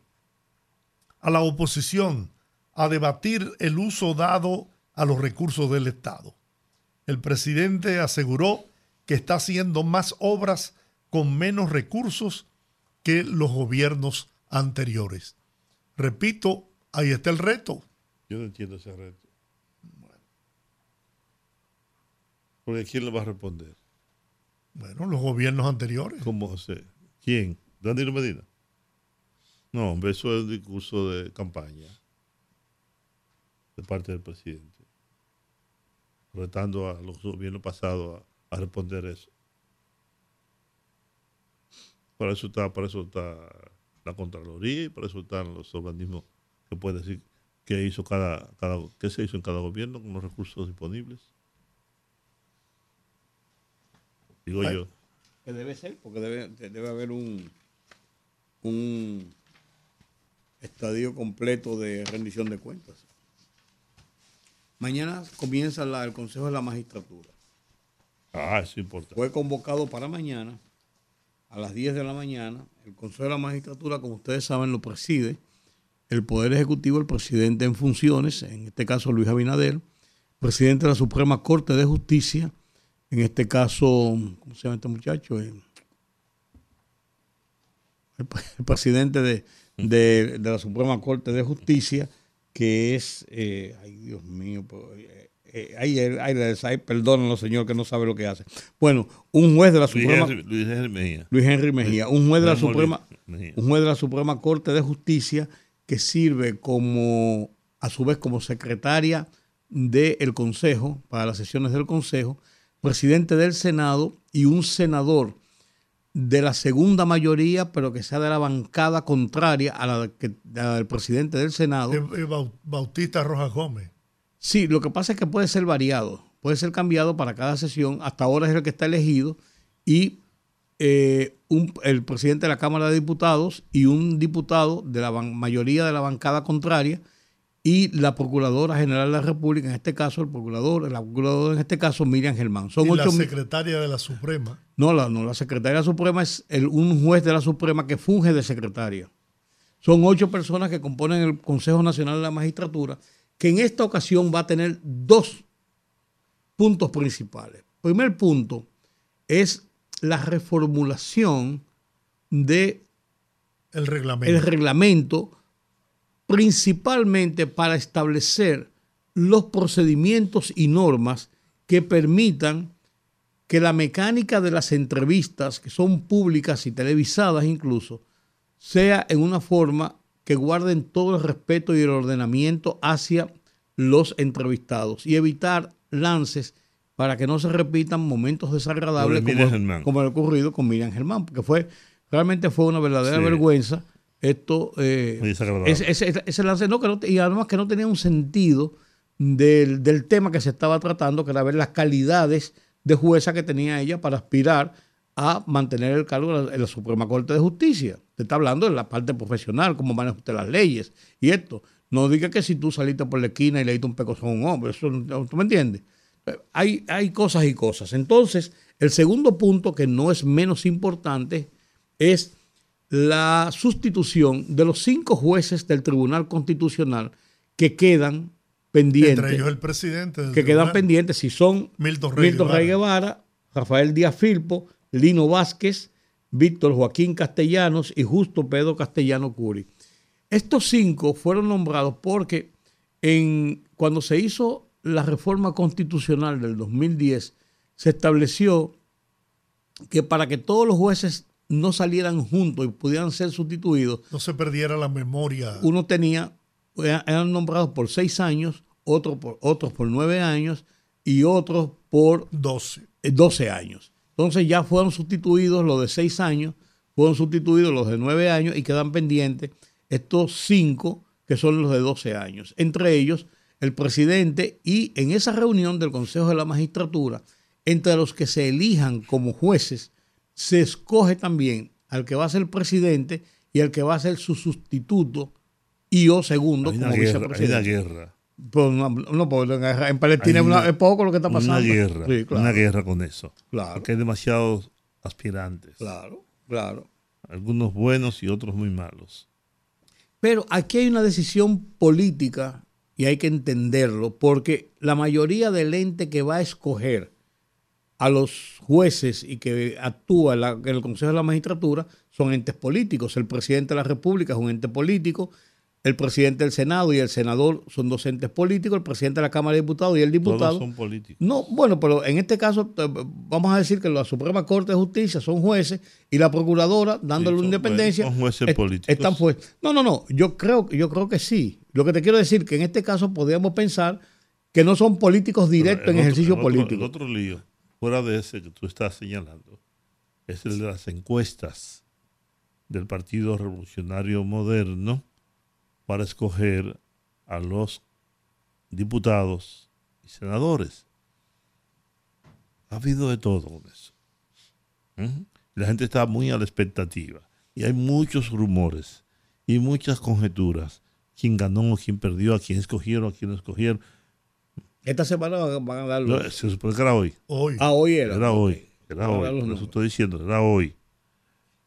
a la oposición a debatir el uso dado a los recursos del Estado. El presidente aseguró que está haciendo más obras con menos recursos que los gobiernos anteriores. Repito, ahí está el reto. Yo no entiendo ese reto. Bueno. Porque ¿quién lo va a responder? Bueno, los gobiernos anteriores. ¿Cómo José? ¿Quién? Danilo Medina. No, eso es un discurso de campaña de parte del presidente, retando a los gobiernos pasados a responder eso. Para eso está, para eso está la Contraloría y para eso están los organismos que pueden decir qué hizo cada, cada qué se hizo en cada gobierno con los recursos disponibles. Digo yo. Que debe ser, porque debe, debe haber un, un estadio completo de rendición de cuentas. Mañana comienza el Consejo de la Magistratura. Ah, es importante. Fue convocado para mañana a las 10 de la mañana. El Consejo de la Magistratura, como ustedes saben, lo preside el Poder Ejecutivo, el presidente en funciones, en este caso Luis Abinader, presidente de la Suprema Corte de Justicia, en este caso, ¿cómo se llama este muchacho? Eh, el, presidente de, la Suprema Corte de Justicia, que es, eh, ay Dios mío, eh, eh, ahí, ahí, perdónenlo, señor, que no sabe lo que hace. Bueno, un juez de la Suprema. Luis Henry Mejía. Luis Henry Mejía, un juez de la Suprema, un juez de la Suprema Corte de Justicia que sirve como, a su vez, como secretaria del Consejo, para las sesiones del Consejo, presidente del Senado y un senador de la segunda mayoría, pero que sea de la bancada contraria a la, que, del presidente del Senado. Bautista Rojas Gómez. Sí, lo que pasa es que puede ser variado, puede ser cambiado para cada sesión. Hasta ahora es el que está elegido y eh, el presidente de la Cámara de Diputados y un diputado de la mayoría de la bancada contraria y la Procuradora General de la República, en este caso el procurador, la procuradora en este caso Miriam Germán. Son ¿Y la secretaria de la Suprema? No, la, no, la de la Suprema es el, un juez de la Suprema que funge de secretaria. Son ocho personas que componen el Consejo Nacional de la Magistratura que en esta ocasión va a tener dos puntos principales. Primer punto es la reformulación de el reglamento. el reglamento principalmente para establecer los procedimientos y normas que permitan que la mecánica de las entrevistas, que son públicas y televisadas incluso, sea en una forma que guarden todo el respeto y el ordenamiento hacia los entrevistados y evitar lances para que no se repitan momentos desagradables como, como ha ocurrido con Miriam Germán, porque fue realmente fue una verdadera vergüenza esto eh, ese, lance no, que no, y además que no tenía un sentido del, del, tema que se estaba tratando, que era ver las calidades de jueza que tenía ella para aspirar a mantener el cargo en la, Suprema Corte de Justicia. Usted está hablando de la parte profesional, cómo maneja usted las leyes y esto. No diga que si tú saliste por la esquina y le diste un pecozón a un hombre, eso, ¿tú me entiendes? Hay, hay cosas y cosas. Entonces, el segundo punto, que no es menos importante, es la sustitución de los cinco jueces del Tribunal Constitucional que quedan pendientes. Entre ellos el presidente. del que quedan pendientes si son Milton Rey Milton Rey Guevara, Rafael Díaz Filpo, Lino Vázquez, Víctor Joaquín Castellanos y Justo Pedro Castellano Curi. Estos cinco fueron nombrados porque en, cuando se hizo la reforma constitucional del 2010, se estableció que para que todos los jueces no salieran juntos y pudieran ser sustituidos, No se perdiera la memoria. uno tenía, eran nombrados por seis años, otros por, otros por nueve años y otros por 12. eh, 12 años. Entonces ya fueron sustituidos los de 6 años, fueron sustituidos los de 9 años y quedan pendientes estos 5 que son los de 12 años. Entre ellos, el presidente y en esa reunión del Consejo de la Magistratura, entre los que se elijan como jueces, se escoge también al que va a ser presidente y al que va a ser su sustituto y o segundo Hay como una, guerra, hay una vicepresidente. guerra. Pero no, no, en Palestina es una- una- es poco lo que está pasando. Una guerra. Sí, claro, Una guerra con eso. Claro. Porque hay demasiados aspirantes. Claro, claro. Algunos buenos y otros muy malos. Pero aquí hay una decisión política y hay que entenderlo, porque la mayoría del ente que va a escoger a los jueces y que actúa en, la- en el Consejo de la Magistratura son entes políticos. El presidente de la República es un ente político, el presidente del Senado y el senador son dos entes políticos, el presidente de la Cámara de Diputados y el diputado. Todos son políticos. No, bueno, pero en este caso eh, vamos a decir que la Suprema Corte de Justicia son jueces y la procuradora dándole Sí, independencia jueces, son jueces políticos. están fuera. No, no, no, yo creo yo creo que sí. Lo que te quiero decir que en este caso podríamos pensar que no son políticos directos en otro- ejercicio el otro- político. El otro lío, fuera de ese que tú estás señalando, es el de las encuestas del Partido Revolucionario Moderno para escoger a los diputados y senadores. Ha habido de todo con eso. ¿Mm? La gente está muy a la expectativa y hay muchos rumores y muchas conjeturas. ¿Quién ganó? ¿Quién perdió? ¿A quién escogieron? ¿A quién no escogieron? Esta semana van a dar No, los... se supone que era hoy. Hoy. Ah, hoy era. Era hoy. Era hoy. estoy diciendo, era hoy.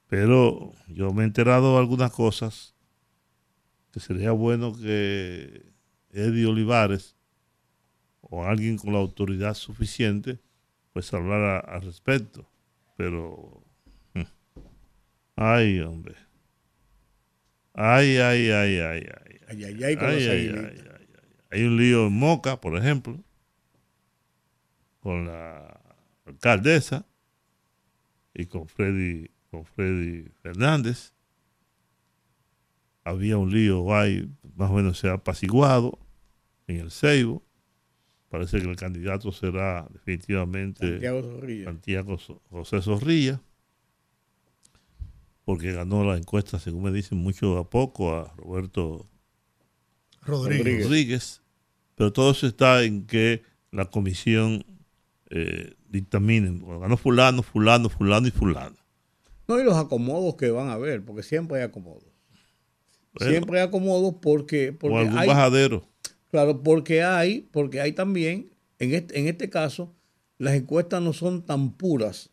Pero yo me he enterado de algunas cosas que sería bueno que Eddie Olivares o alguien con la autoridad suficiente pues hablara al respecto. Pero. mm. Ay, hombre. Ay, ay, ay, ay, ay. Ay, ay, ay, con Ay, los ay, aguilitas. ay, ay, ay. Hay un lío en Moca, por ejemplo, con la alcaldesa y con Freddy, con Freddy Fernández. Había un lío ahí, más o menos se ha apaciguado en el Ceibo. Parece que el candidato será definitivamente Santiago Zorrilla. Santiago José Zorrilla, porque ganó la encuesta, según me dicen, mucho a poco a Roberto Rodríguez. Rodríguez. Rodríguez, pero todo eso está en que la comisión eh, dictamine. Bueno, ganó fulano, fulano, fulano y fulano. No, y los acomodos que van a haber, porque siempre hay acomodos. Siempre hay acomodos porque, o porque algún hay, bajadero. Claro, porque hay, porque hay también, en este, en este caso, las encuestas no son tan puras,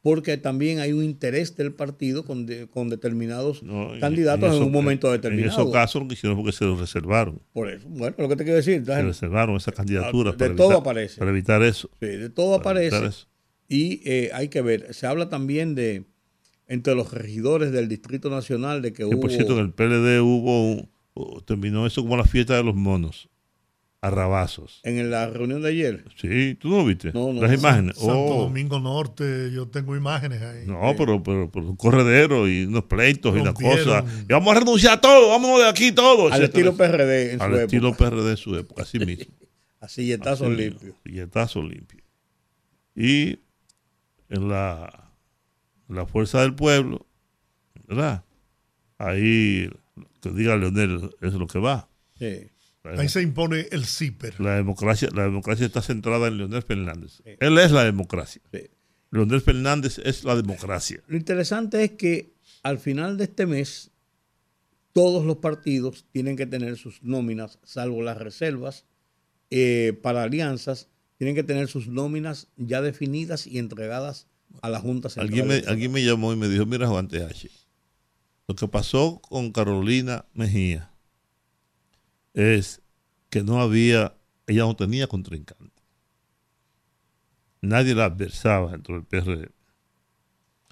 porque también hay un interés del partido con, de- con determinados ¿no? En- candidatos en, eso- un momento En determinado. esos casos lo que hicieron fue que se lo reservaron. Por eso, bueno, lo que te quiero decir, Se reservaron esa candidatura de para, todo evitar, aparece. para evitar eso. sí, de todo aparece. Y eh, hay que ver, se habla también de, entre los regidores del Distrito Nacional, de que Que hubo... por cierto, en el PLD hubo un- terminó eso como la fiesta de los monos, arrabazos. en la reunión de ayer. Sí, tú no lo viste. No, no. Las imágenes. Santo Oh. Domingo Norte, yo tengo imágenes ahí. No, pero, pero, pero un corredero y unos pleitos y una Rompieron. cosa. Y vamos a renunciar a todo, vámonos de aquí todos. Al etcétera. estilo PRD en Al su estilo época. PRD de su época, así mismo. Así yetazos Así limpios. mismo, Billetazo limpio. Y en la, la fuerza del pueblo, ¿verdad? Ahí, que diga Leonel, es lo que va. Sí. La, Ahí se impone el CIPER. la democracia, la democracia está centrada en Leonel Fernández. Él es la democracia. Sí. Leonel Fernández es la democracia. Lo interesante es que al final de este mes todos los partidos tienen que tener sus nóminas, salvo las reservas eh, para alianzas, tienen que tener sus nóminas ya definidas y entregadas a la Junta Central. Alguien me, alguien me llamó y me dijo, mira Juan TH, lo que pasó con Carolina Mejía es que no había, ella no tenía contrincante. Nadie la adversaba dentro del PRD.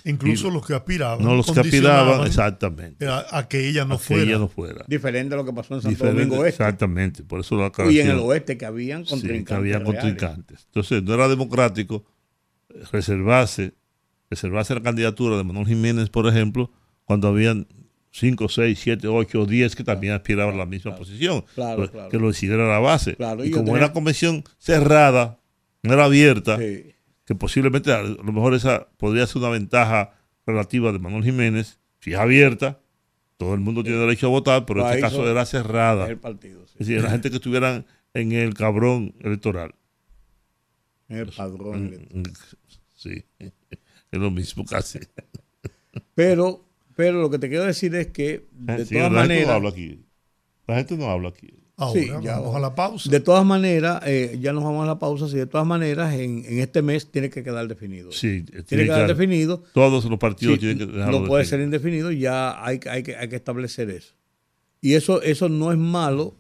Incluso los que aspiraban. No, los que aspiraban, exactamente. A, a que ella no a fuera. Que ella no fuera. Diferente a lo que pasó en Santo Diferente, Domingo Este. Exactamente, por eso la Y en el oeste que habían Sí, contrincantes. que habían reales. contrincantes. Entonces, no era democrático reservarse, reservarse la candidatura de Manuel Jiménez, por ejemplo, cuando habían 5, 6, 7, 8 o 10 que también aspiraban a la misma posición. Claro, Pues. Que lo decidiera la base. Y como tenía- era convención cerrada, no era abierta, Sí. que posiblemente a lo mejor esa podría ser una ventaja relativa de Manuel Jiménez, si es abierta, todo el mundo tiene derecho a votar, pero en este caso era cerrada. Es el partido, sí. Es decir, la gente que estuvieran en el cabrón electoral. En el padrón. Mm, Sí, es lo mismo casi. Pero, pero lo que te quiero decir es que, de Sí, todas la gente no maneras, habla aquí. La gente no habla aquí. Ahora, Sí, ya vamos va. a la pausa. de todas maneras, eh, ya nos vamos a la pausa, si de todas maneras en, en este mes tiene que quedar definido. Sí, tiene tiene que quedar que- definido. Todos los partidos Sí, tienen que dejarlo no puede ser definido. indefinido, ya hay, que- hay, que, hay que establecer eso. Y eso, eso no es malo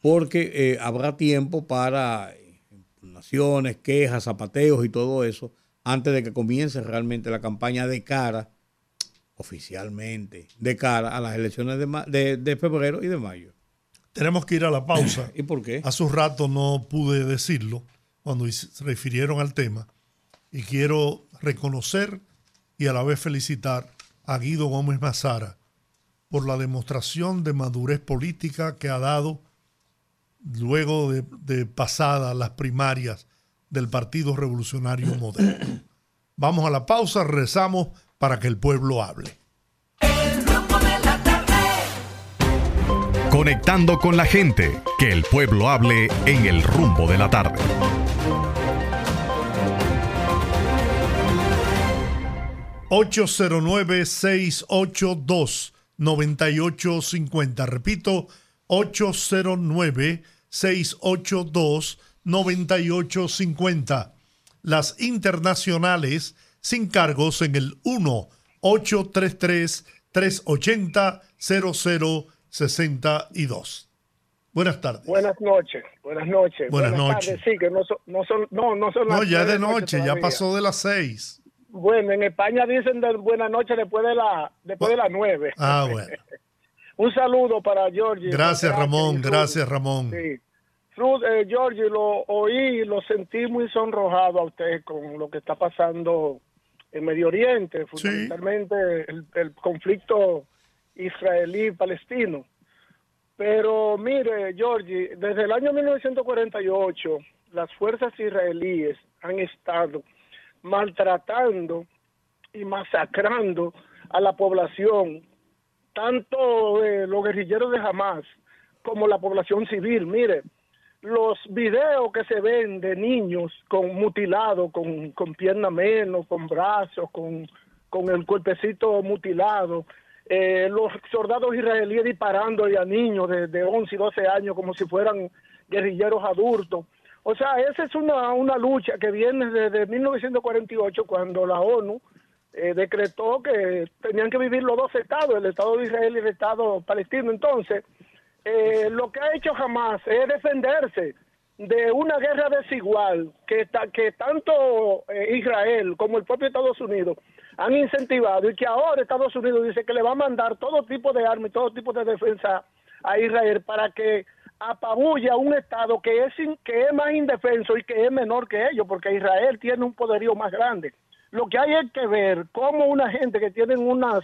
porque eh, habrá tiempo para eh, impugnaciones, quejas, zapateos y todo eso antes de que comience realmente la campaña de cara, oficialmente, de cara a las elecciones de, de, de febrero y de mayo. Tenemos que ir a la pausa. ¿Y por qué? Hace un rato no pude decirlo cuando se refirieron al tema y quiero reconocer y a la vez felicitar a Guido Gómez Mazara por la demostración de madurez política que ha dado luego de, de pasadas las primarias del Partido Revolucionario Moderno. Vamos a la pausa, rezamos para que el pueblo hable. Conectando con la gente, que el pueblo hable en el rumbo de la tarde. ...809-682-9850. Repito, 809-682-9850. Las internacionales sin cargos en el 1-833-380-0062. Buenas tardes. Buenas noches, buenas noches. Buenas noches. tardes, sí, que no son, no son, no, no son No, ya de noche, ya pasó de las seis. Bueno, en España dicen de buenas noches después de la, después de las nueve. Ah, bueno. Un saludo para Georgie. Gracias, Ramón. Gracias, Ramón. Sí. Ruth, eh, Georgie, lo oí y lo sentí muy sonrojado a usted con lo que está pasando en Medio Oriente, fundamentalmente el, el conflicto israelí-palestino. Pero mire, Georgie, desde el año 1948 las fuerzas israelíes han estado maltratando y masacrando a la población, tanto eh, los guerrilleros de Hamas como la población civil. Mire, los videos que se ven de niños con mutilados, con, con pierna menos, con brazos, con, con el cuerpecito mutilado, eh, los soldados israelíes disparando a niños de, de 11 y 12 años como si fueran guerrilleros adultos. O sea, esa es una, una lucha que viene desde 1948 cuando la ONU eh, decretó que tenían que vivir los dos estados, el Estado de Israel y el Estado palestino. Entonces, eh, lo que ha hecho jamás es defenderse de una guerra desigual que, ta- que tanto eh, Israel como el propio Estados Unidos han incentivado y que ahora Estados Unidos dice que le va a mandar todo tipo de armas y todo tipo de defensa a Israel para que apabulle a un Estado que es, in- que es más indefenso y que es menor que ellos, porque Israel tiene un poderío más grande. Lo que hay es que ver cómo una gente que tienen unas,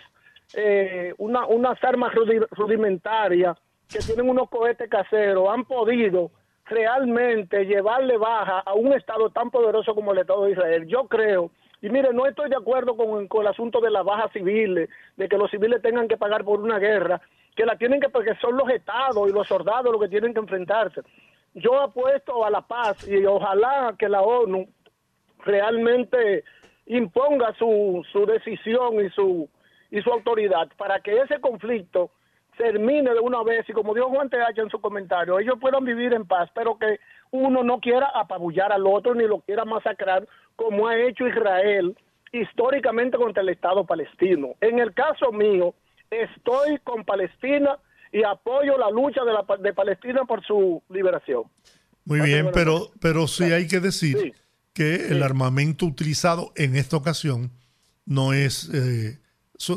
eh, una- unas armas rudi- rudimentarias, que tienen unos cohetes caseros, han podido realmente llevarle baja a un Estado tan poderoso como el Estado de Israel. Yo creo, y mire, no estoy de acuerdo con, con el asunto de la baja civiles, de que los civiles tengan que pagar por una guerra, que la tienen que, porque son los Estados y los soldados los que tienen que enfrentarse. Yo apuesto a la paz y ojalá que la ONU realmente imponga su, su decisión y su, y su autoridad para que ese conflicto termine de una vez y como dijo Juan TH en su comentario, ellos puedan vivir en paz, pero que uno no quiera apabullar al otro ni lo quiera masacrar como ha hecho Israel históricamente contra el Estado palestino. En el caso mío, estoy con Palestina y apoyo la lucha de, la, de Palestina por su liberación. Muy bien, pero, pero sí hay que decir que el armamento utilizado en esta ocasión no es eh,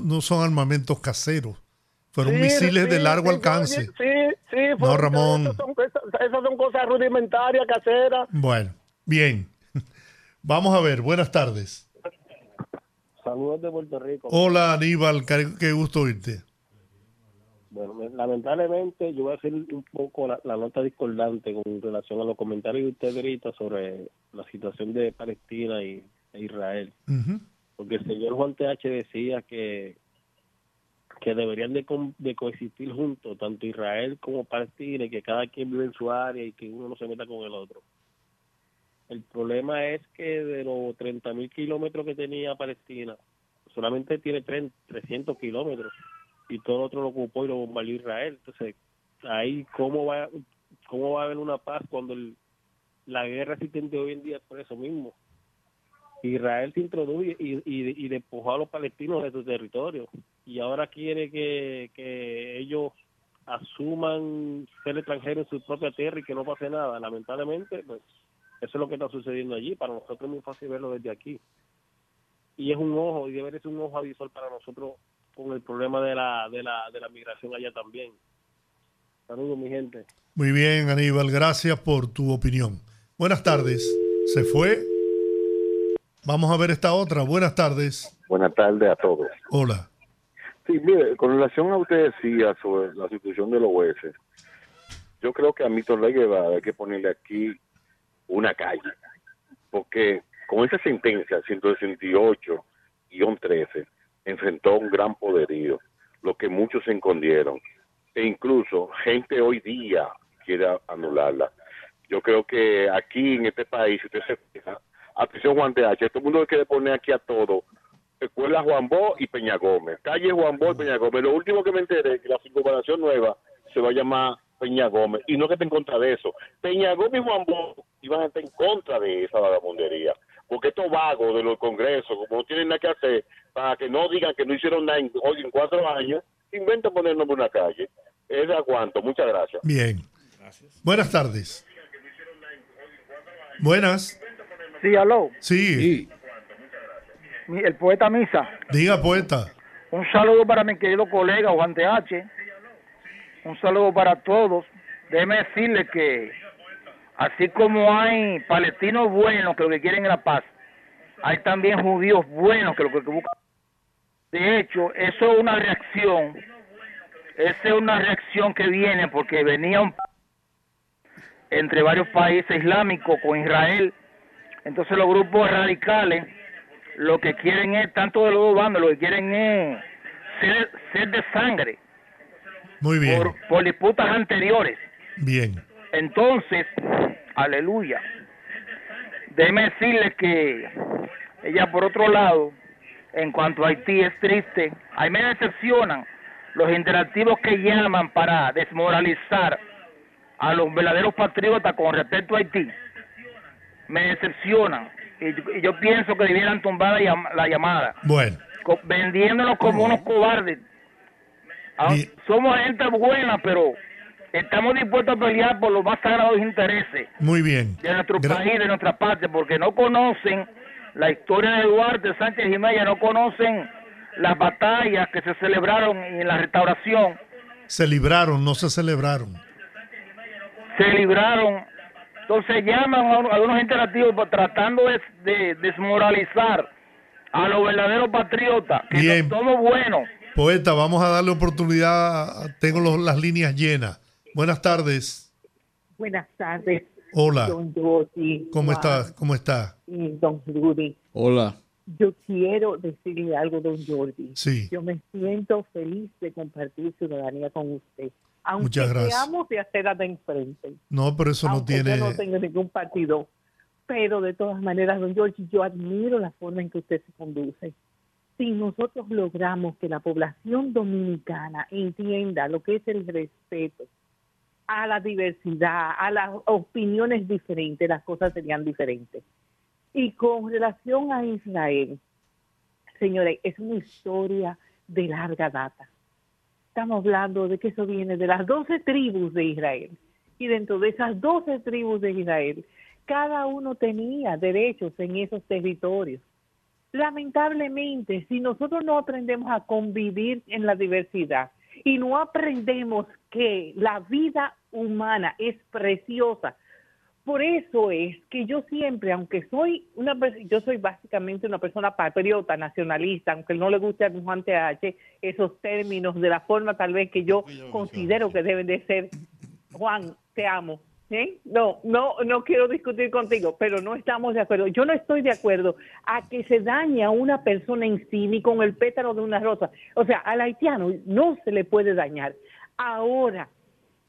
no son armamentos caseros, fueron misiles de largo alcance. Sí, sí, no, Ramón. Esas son, esas son cosas rudimentarias, caseras. Bueno, bien. Vamos a ver, buenas tardes. Saludos de Puerto Rico. Hola Aníbal, qué gusto oírte. Bueno, lamentablemente yo voy a hacer un poco la, nota discordante con relación a los comentarios de usted grita sobre la situación de Palestina y e Israel. Porque el señor Juan TH decía que que deberían de, de, coexistir juntos, tanto Israel como Palestina, y que cada quien vive en su área y que uno no se meta con el otro. El problema es que de los 30 mil kilómetros que tenía Palestina, solamente tiene 300 kilómetros y todo otro lo ocupó y lo bombardeó Israel. Entonces, ahí, ¿cómo va, cómo va a haber una paz cuando la guerra existente hoy en día es por eso mismo? Israel se introduce y, y, despojó a los palestinos de su territorio y ahora quiere que, que ellos asuman ser extranjeros en su propia tierra y que no pase nada. Lamentablemente, pues eso es lo que está sucediendo allí. Para nosotros es muy fácil verlo desde aquí. Y es un ojo, y debe ser un ojo avisor para nosotros con el problema de la, de la, de la migración allá también. Saludos, mi gente. Muy bien, Aníbal, gracias por tu opinión. Buenas tardes. ¿Se fue? Vamos a ver esta otra. Buenas tardes. Buenas tardes a todos. Hola. Sí, mire, con relación a usted decía sobre la situación de los jueces, yo creo que a Mito Guevara hay que ponerle aquí una calle, porque con esa sentencia 168-13 enfrentó un gran poderío, lo que muchos se escondieron, e incluso gente hoy día quiere anularla. Yo creo que aquí en este país, si usted se fija, atención Juan de H, todo el mundo quiere poner aquí a todo, Escuela Juan Bo y Peña Gómez, calle Juan Bo y Peña Gómez. Lo último que me enteré es que la circunvalación nueva se va a llamar Peña Gómez, y no que esté en contra de eso. Peña Gómez y Juan Bo iban a estar en contra de esa vagabundería porque estos vagos de los congresos, como no tienen nada que hacer, para que no digan que no hicieron nada en, hoy en cuatro años, inventan ponernos en una calle. Es aguanto. Muchas gracias. Bien. Buenas tardes. Buenas. Sí, aló. Sí. El poeta Misa. Diga, poeta. Un saludo para mi querido colega Juan H. Un saludo para todos. Déjeme decirle que Así como hay palestinos buenos que lo que quieren es la paz, hay también judíos buenos que lo que buscan. De hecho, eso es una reacción, esa es una reacción que viene porque venía un entre varios países islámicos con Israel. Entonces los grupos radicales lo que quieren es, tanto de los dos bandos, lo que quieren es ser, de sangre. Muy bien. Por, por disputas anteriores. Bien. Entonces, aleluya. Déjeme decirle que ella por otro lado, en cuanto a Haití es triste, ahí me decepcionan los interactivos que llaman para desmoralizar a los verdaderos patriotas con respecto a Haití. Me decepcionan. Y, yo pienso que debieran tumbar la, llamada. Bueno. vendiéndonos como unos cobardes. Ah, somos gente buena, pero estamos dispuestos a pelear por los más sagrados intereses Muy bien. de nuestro país, de nuestra parte, porque no conocen la historia de Duarte, Sánchez y Mella, no conocen las batallas que se celebraron en la restauración. Se libraron, no se celebraron. Se libraron. Entonces llaman a algunos interactivos tratando de, desmoralizar a los verdaderos patriotas, que somos buenos. Poeta, vamos a darle oportunidad, tengo las líneas llenas. Buenas tardes. Buenas tardes. Hola. Don Jordi. ¿Cómo estás? ¿Cómo está? Y don Rudy. Hola. Yo quiero decirle algo, don Jordi. Sí. Yo me siento feliz de compartir ciudadanía con usted. Aunque seamos de acera de enfrente. No, pero eso no tiene... Yo no tengo ningún partido. Pero de todas maneras, don Jordi, yo admiro la forma en que usted se conduce. si nosotros logramos que la población dominicana entienda lo que es el respeto a la diversidad, a las opiniones diferentes, las cosas serían diferentes. Y con relación a Israel, señores, es una historia de larga data. Estamos hablando de que eso viene de las doce tribus de Israel. Y dentro de esas doce tribus de Israel, cada uno tenía derechos en esos territorios. Lamentablemente, si nosotros no aprendemos a convivir en la diversidad y no aprendemos que la vida humana es preciosa, por eso es que yo siempre, aunque soy una yo soy básicamente una persona patriota, nacionalista, aunque no le guste a Juan TH esos términos de la forma tal vez que yo considero que deben de ser. Juan, te amo. No, no, no quiero discutir contigo, pero no estamos de acuerdo. Yo no estoy de acuerdo a que se dañe a una persona en sí ni con el pétalo de una rosa. O sea, al haitiano no se le puede dañar. Ahora,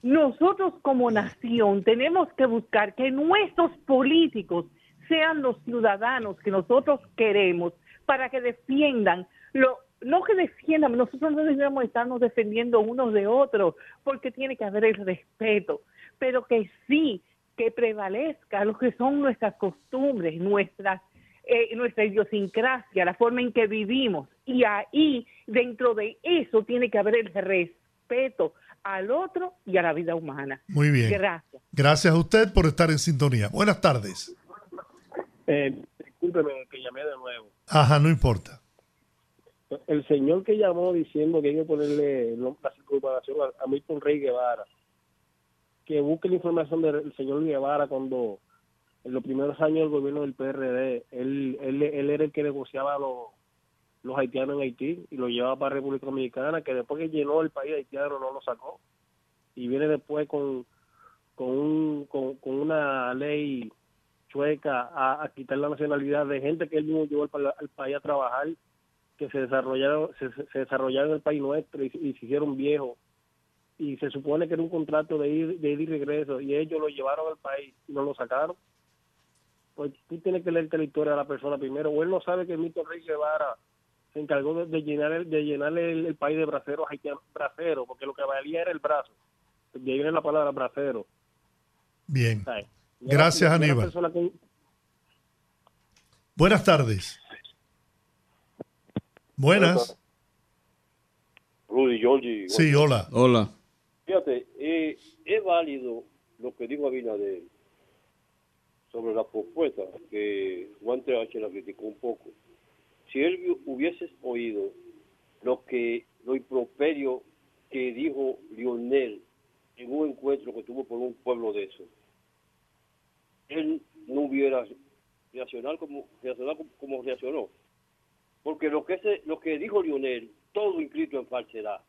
nosotros como nación tenemos que buscar que nuestros políticos sean los ciudadanos que nosotros queremos para que defiendan lo no que defiendan, nosotros no debemos estarnos defendiendo unos de otros, porque tiene que haber el respeto, pero que sí, que prevalezca lo que son nuestras costumbres, nuestras, eh, nuestra idiosincrasia, la forma en que vivimos. Y ahí, dentro de eso, tiene que haber el respeto al otro y a la vida humana. Muy bien. Gracias. Gracias a usted por estar en sintonía. Buenas tardes. Eh, discúlpeme que llamé de nuevo. Ajá, no importa. El señor que llamó diciendo que hay que ponerle la circunvalación a, a Milton Rey Guevara, que busque la información del señor Guevara cuando en los primeros años del gobierno del PRD, él, él, él era el que negociaba los los haitianos en Haití y lo llevaba para República Dominicana, que después que llenó el país haitiano no lo sacó. Y viene después con, con, un, con, una ley chueca a, quitar la nacionalidad de gente que él mismo llevó al, país a trabajar, que se desarrollaron, se, desarrollaron en el país nuestro y, se hicieron viejos. Y se supone que era un contrato de ir, de ir y regreso, y ellos lo llevaron al país y no lo sacaron. Pues tú tienes que leerte la historia de la persona primero, o él no sabe que Mito Rey Guevara se encargó de, llenar el, de llenar el, país de braceros haitianos, bracero, porque lo que valía era el brazo. De ahí viene la palabra bracero. Bien. Gracias, Aníbal. Buenas tardes. Buenas. Rudy, Giorgi. Sí, hola. Hola. Fíjate, eh, es válido lo que dijo Abinader sobre la propuesta que Juan H. la criticó un poco si él hubiese oído lo que lo improperio que dijo Lionel en un encuentro que tuvo con un pueblo de eso, él no hubiera reaccionado como, reaccionado como reaccionó. Porque lo que, ese, lo que dijo Lionel, todo inscrito en falsedad.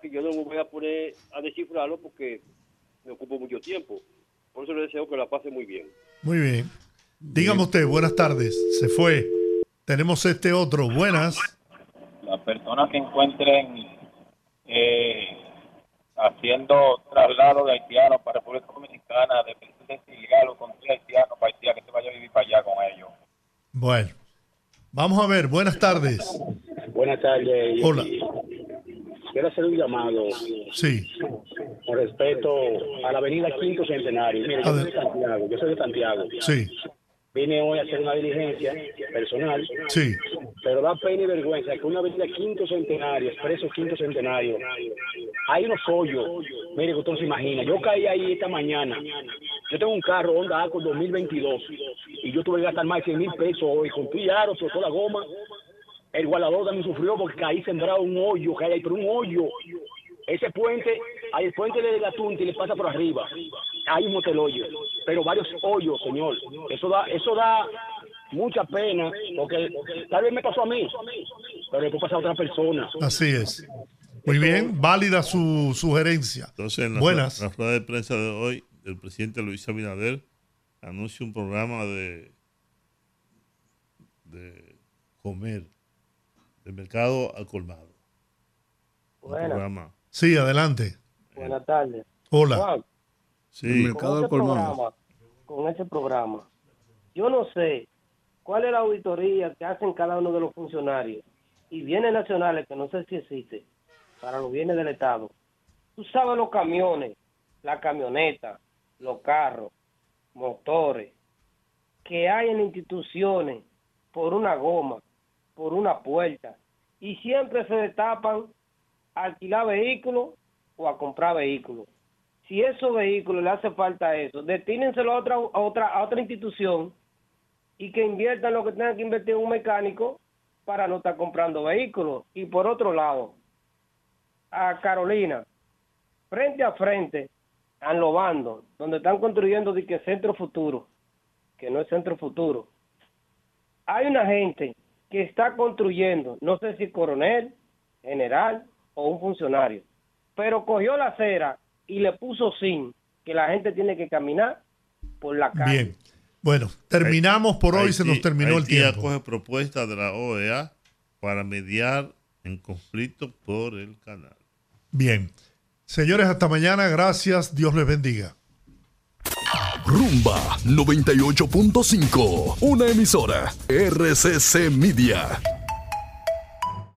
que yo no me voy a poner a descifrarlo porque me ocupo mucho tiempo. Por eso le deseo que la pase muy bien. Muy bien. Dígame usted, buenas tardes. Se fue. Tenemos este otro. Buenas. Las personas que encuentren eh, haciendo traslado de haitianos para República Dominicana, de ilegal o con haitianos para Haití, que se vaya a vivir para allá con ellos. Bueno, vamos a ver. Buenas tardes. Buenas tardes. Hola. Quiero hacer un llamado. Sí. Con respeto a la avenida Quinto Centenario. Mire, yo soy de Santiago. Yo soy de Santiago. Sí vine hoy a hacer una diligencia personal. Sí. Pero da pena y vergüenza que una avenida quinto centenario, expreso quinto centenario, hay unos hoyos. Mire, que usted no se imagina. Yo caí ahí esta mañana. Yo tengo un carro Honda Accord 2022 y yo tuve que gastar más de 100 mil pesos hoy con aro, toda la goma. El guardador también sufrió porque caí sembrado un hoyo que hay ahí, pero un hoyo. Ese puente, hay el puente de la Tunti le pasa por arriba. Hay un motel hoyo, pero varios hoyos, señor. Eso da, eso da mucha pena, porque tal vez me pasó a mí, pero después pasa a otra persona. Así es. Muy bien, válida su sugerencia. Entonces, en la, Buenas. la rueda de prensa de hoy, el presidente Luis Abinader anuncia un programa de, de comer, de mercado al colmado. Un programa Sí, adelante. Buenas tardes. Hola. Sí. con, ese programa, con ese programa, yo no sé ¿cuál es la auditoría que hacen cada uno de los funcionarios? Y bienes nacionales, que no sé si existe, para los bienes del Estado. Tú sabes los camiones, la camioneta, los carros, motores, que hay en instituciones por una goma, por una puerta, y siempre se destapan alquilar vehículos o a comprar vehículos. Si esos vehículos le hace falta eso, destínenselo a otra, a otra, a otra institución y que inviertan lo que tengan que invertir un mecánico para no estar comprando vehículos. Y por otro lado, a Carolina, frente a frente, a Lobando, donde están construyendo de que Centro Futuro, que no es Centro Futuro, hay una gente que está construyendo, no sé si coronel, general o un funcionario, pero cogió la acera y le puso sin que la gente tiene que caminar por la calle. Bien. Bueno, terminamos por hoy, se nos terminó el Haití tiempo. acoge propuesta de la OEA para mediar en conflicto por el canal. Bien. Señores, hasta mañana. Gracias. Dios les bendiga. Rumba 98.5, una emisora RCC Media.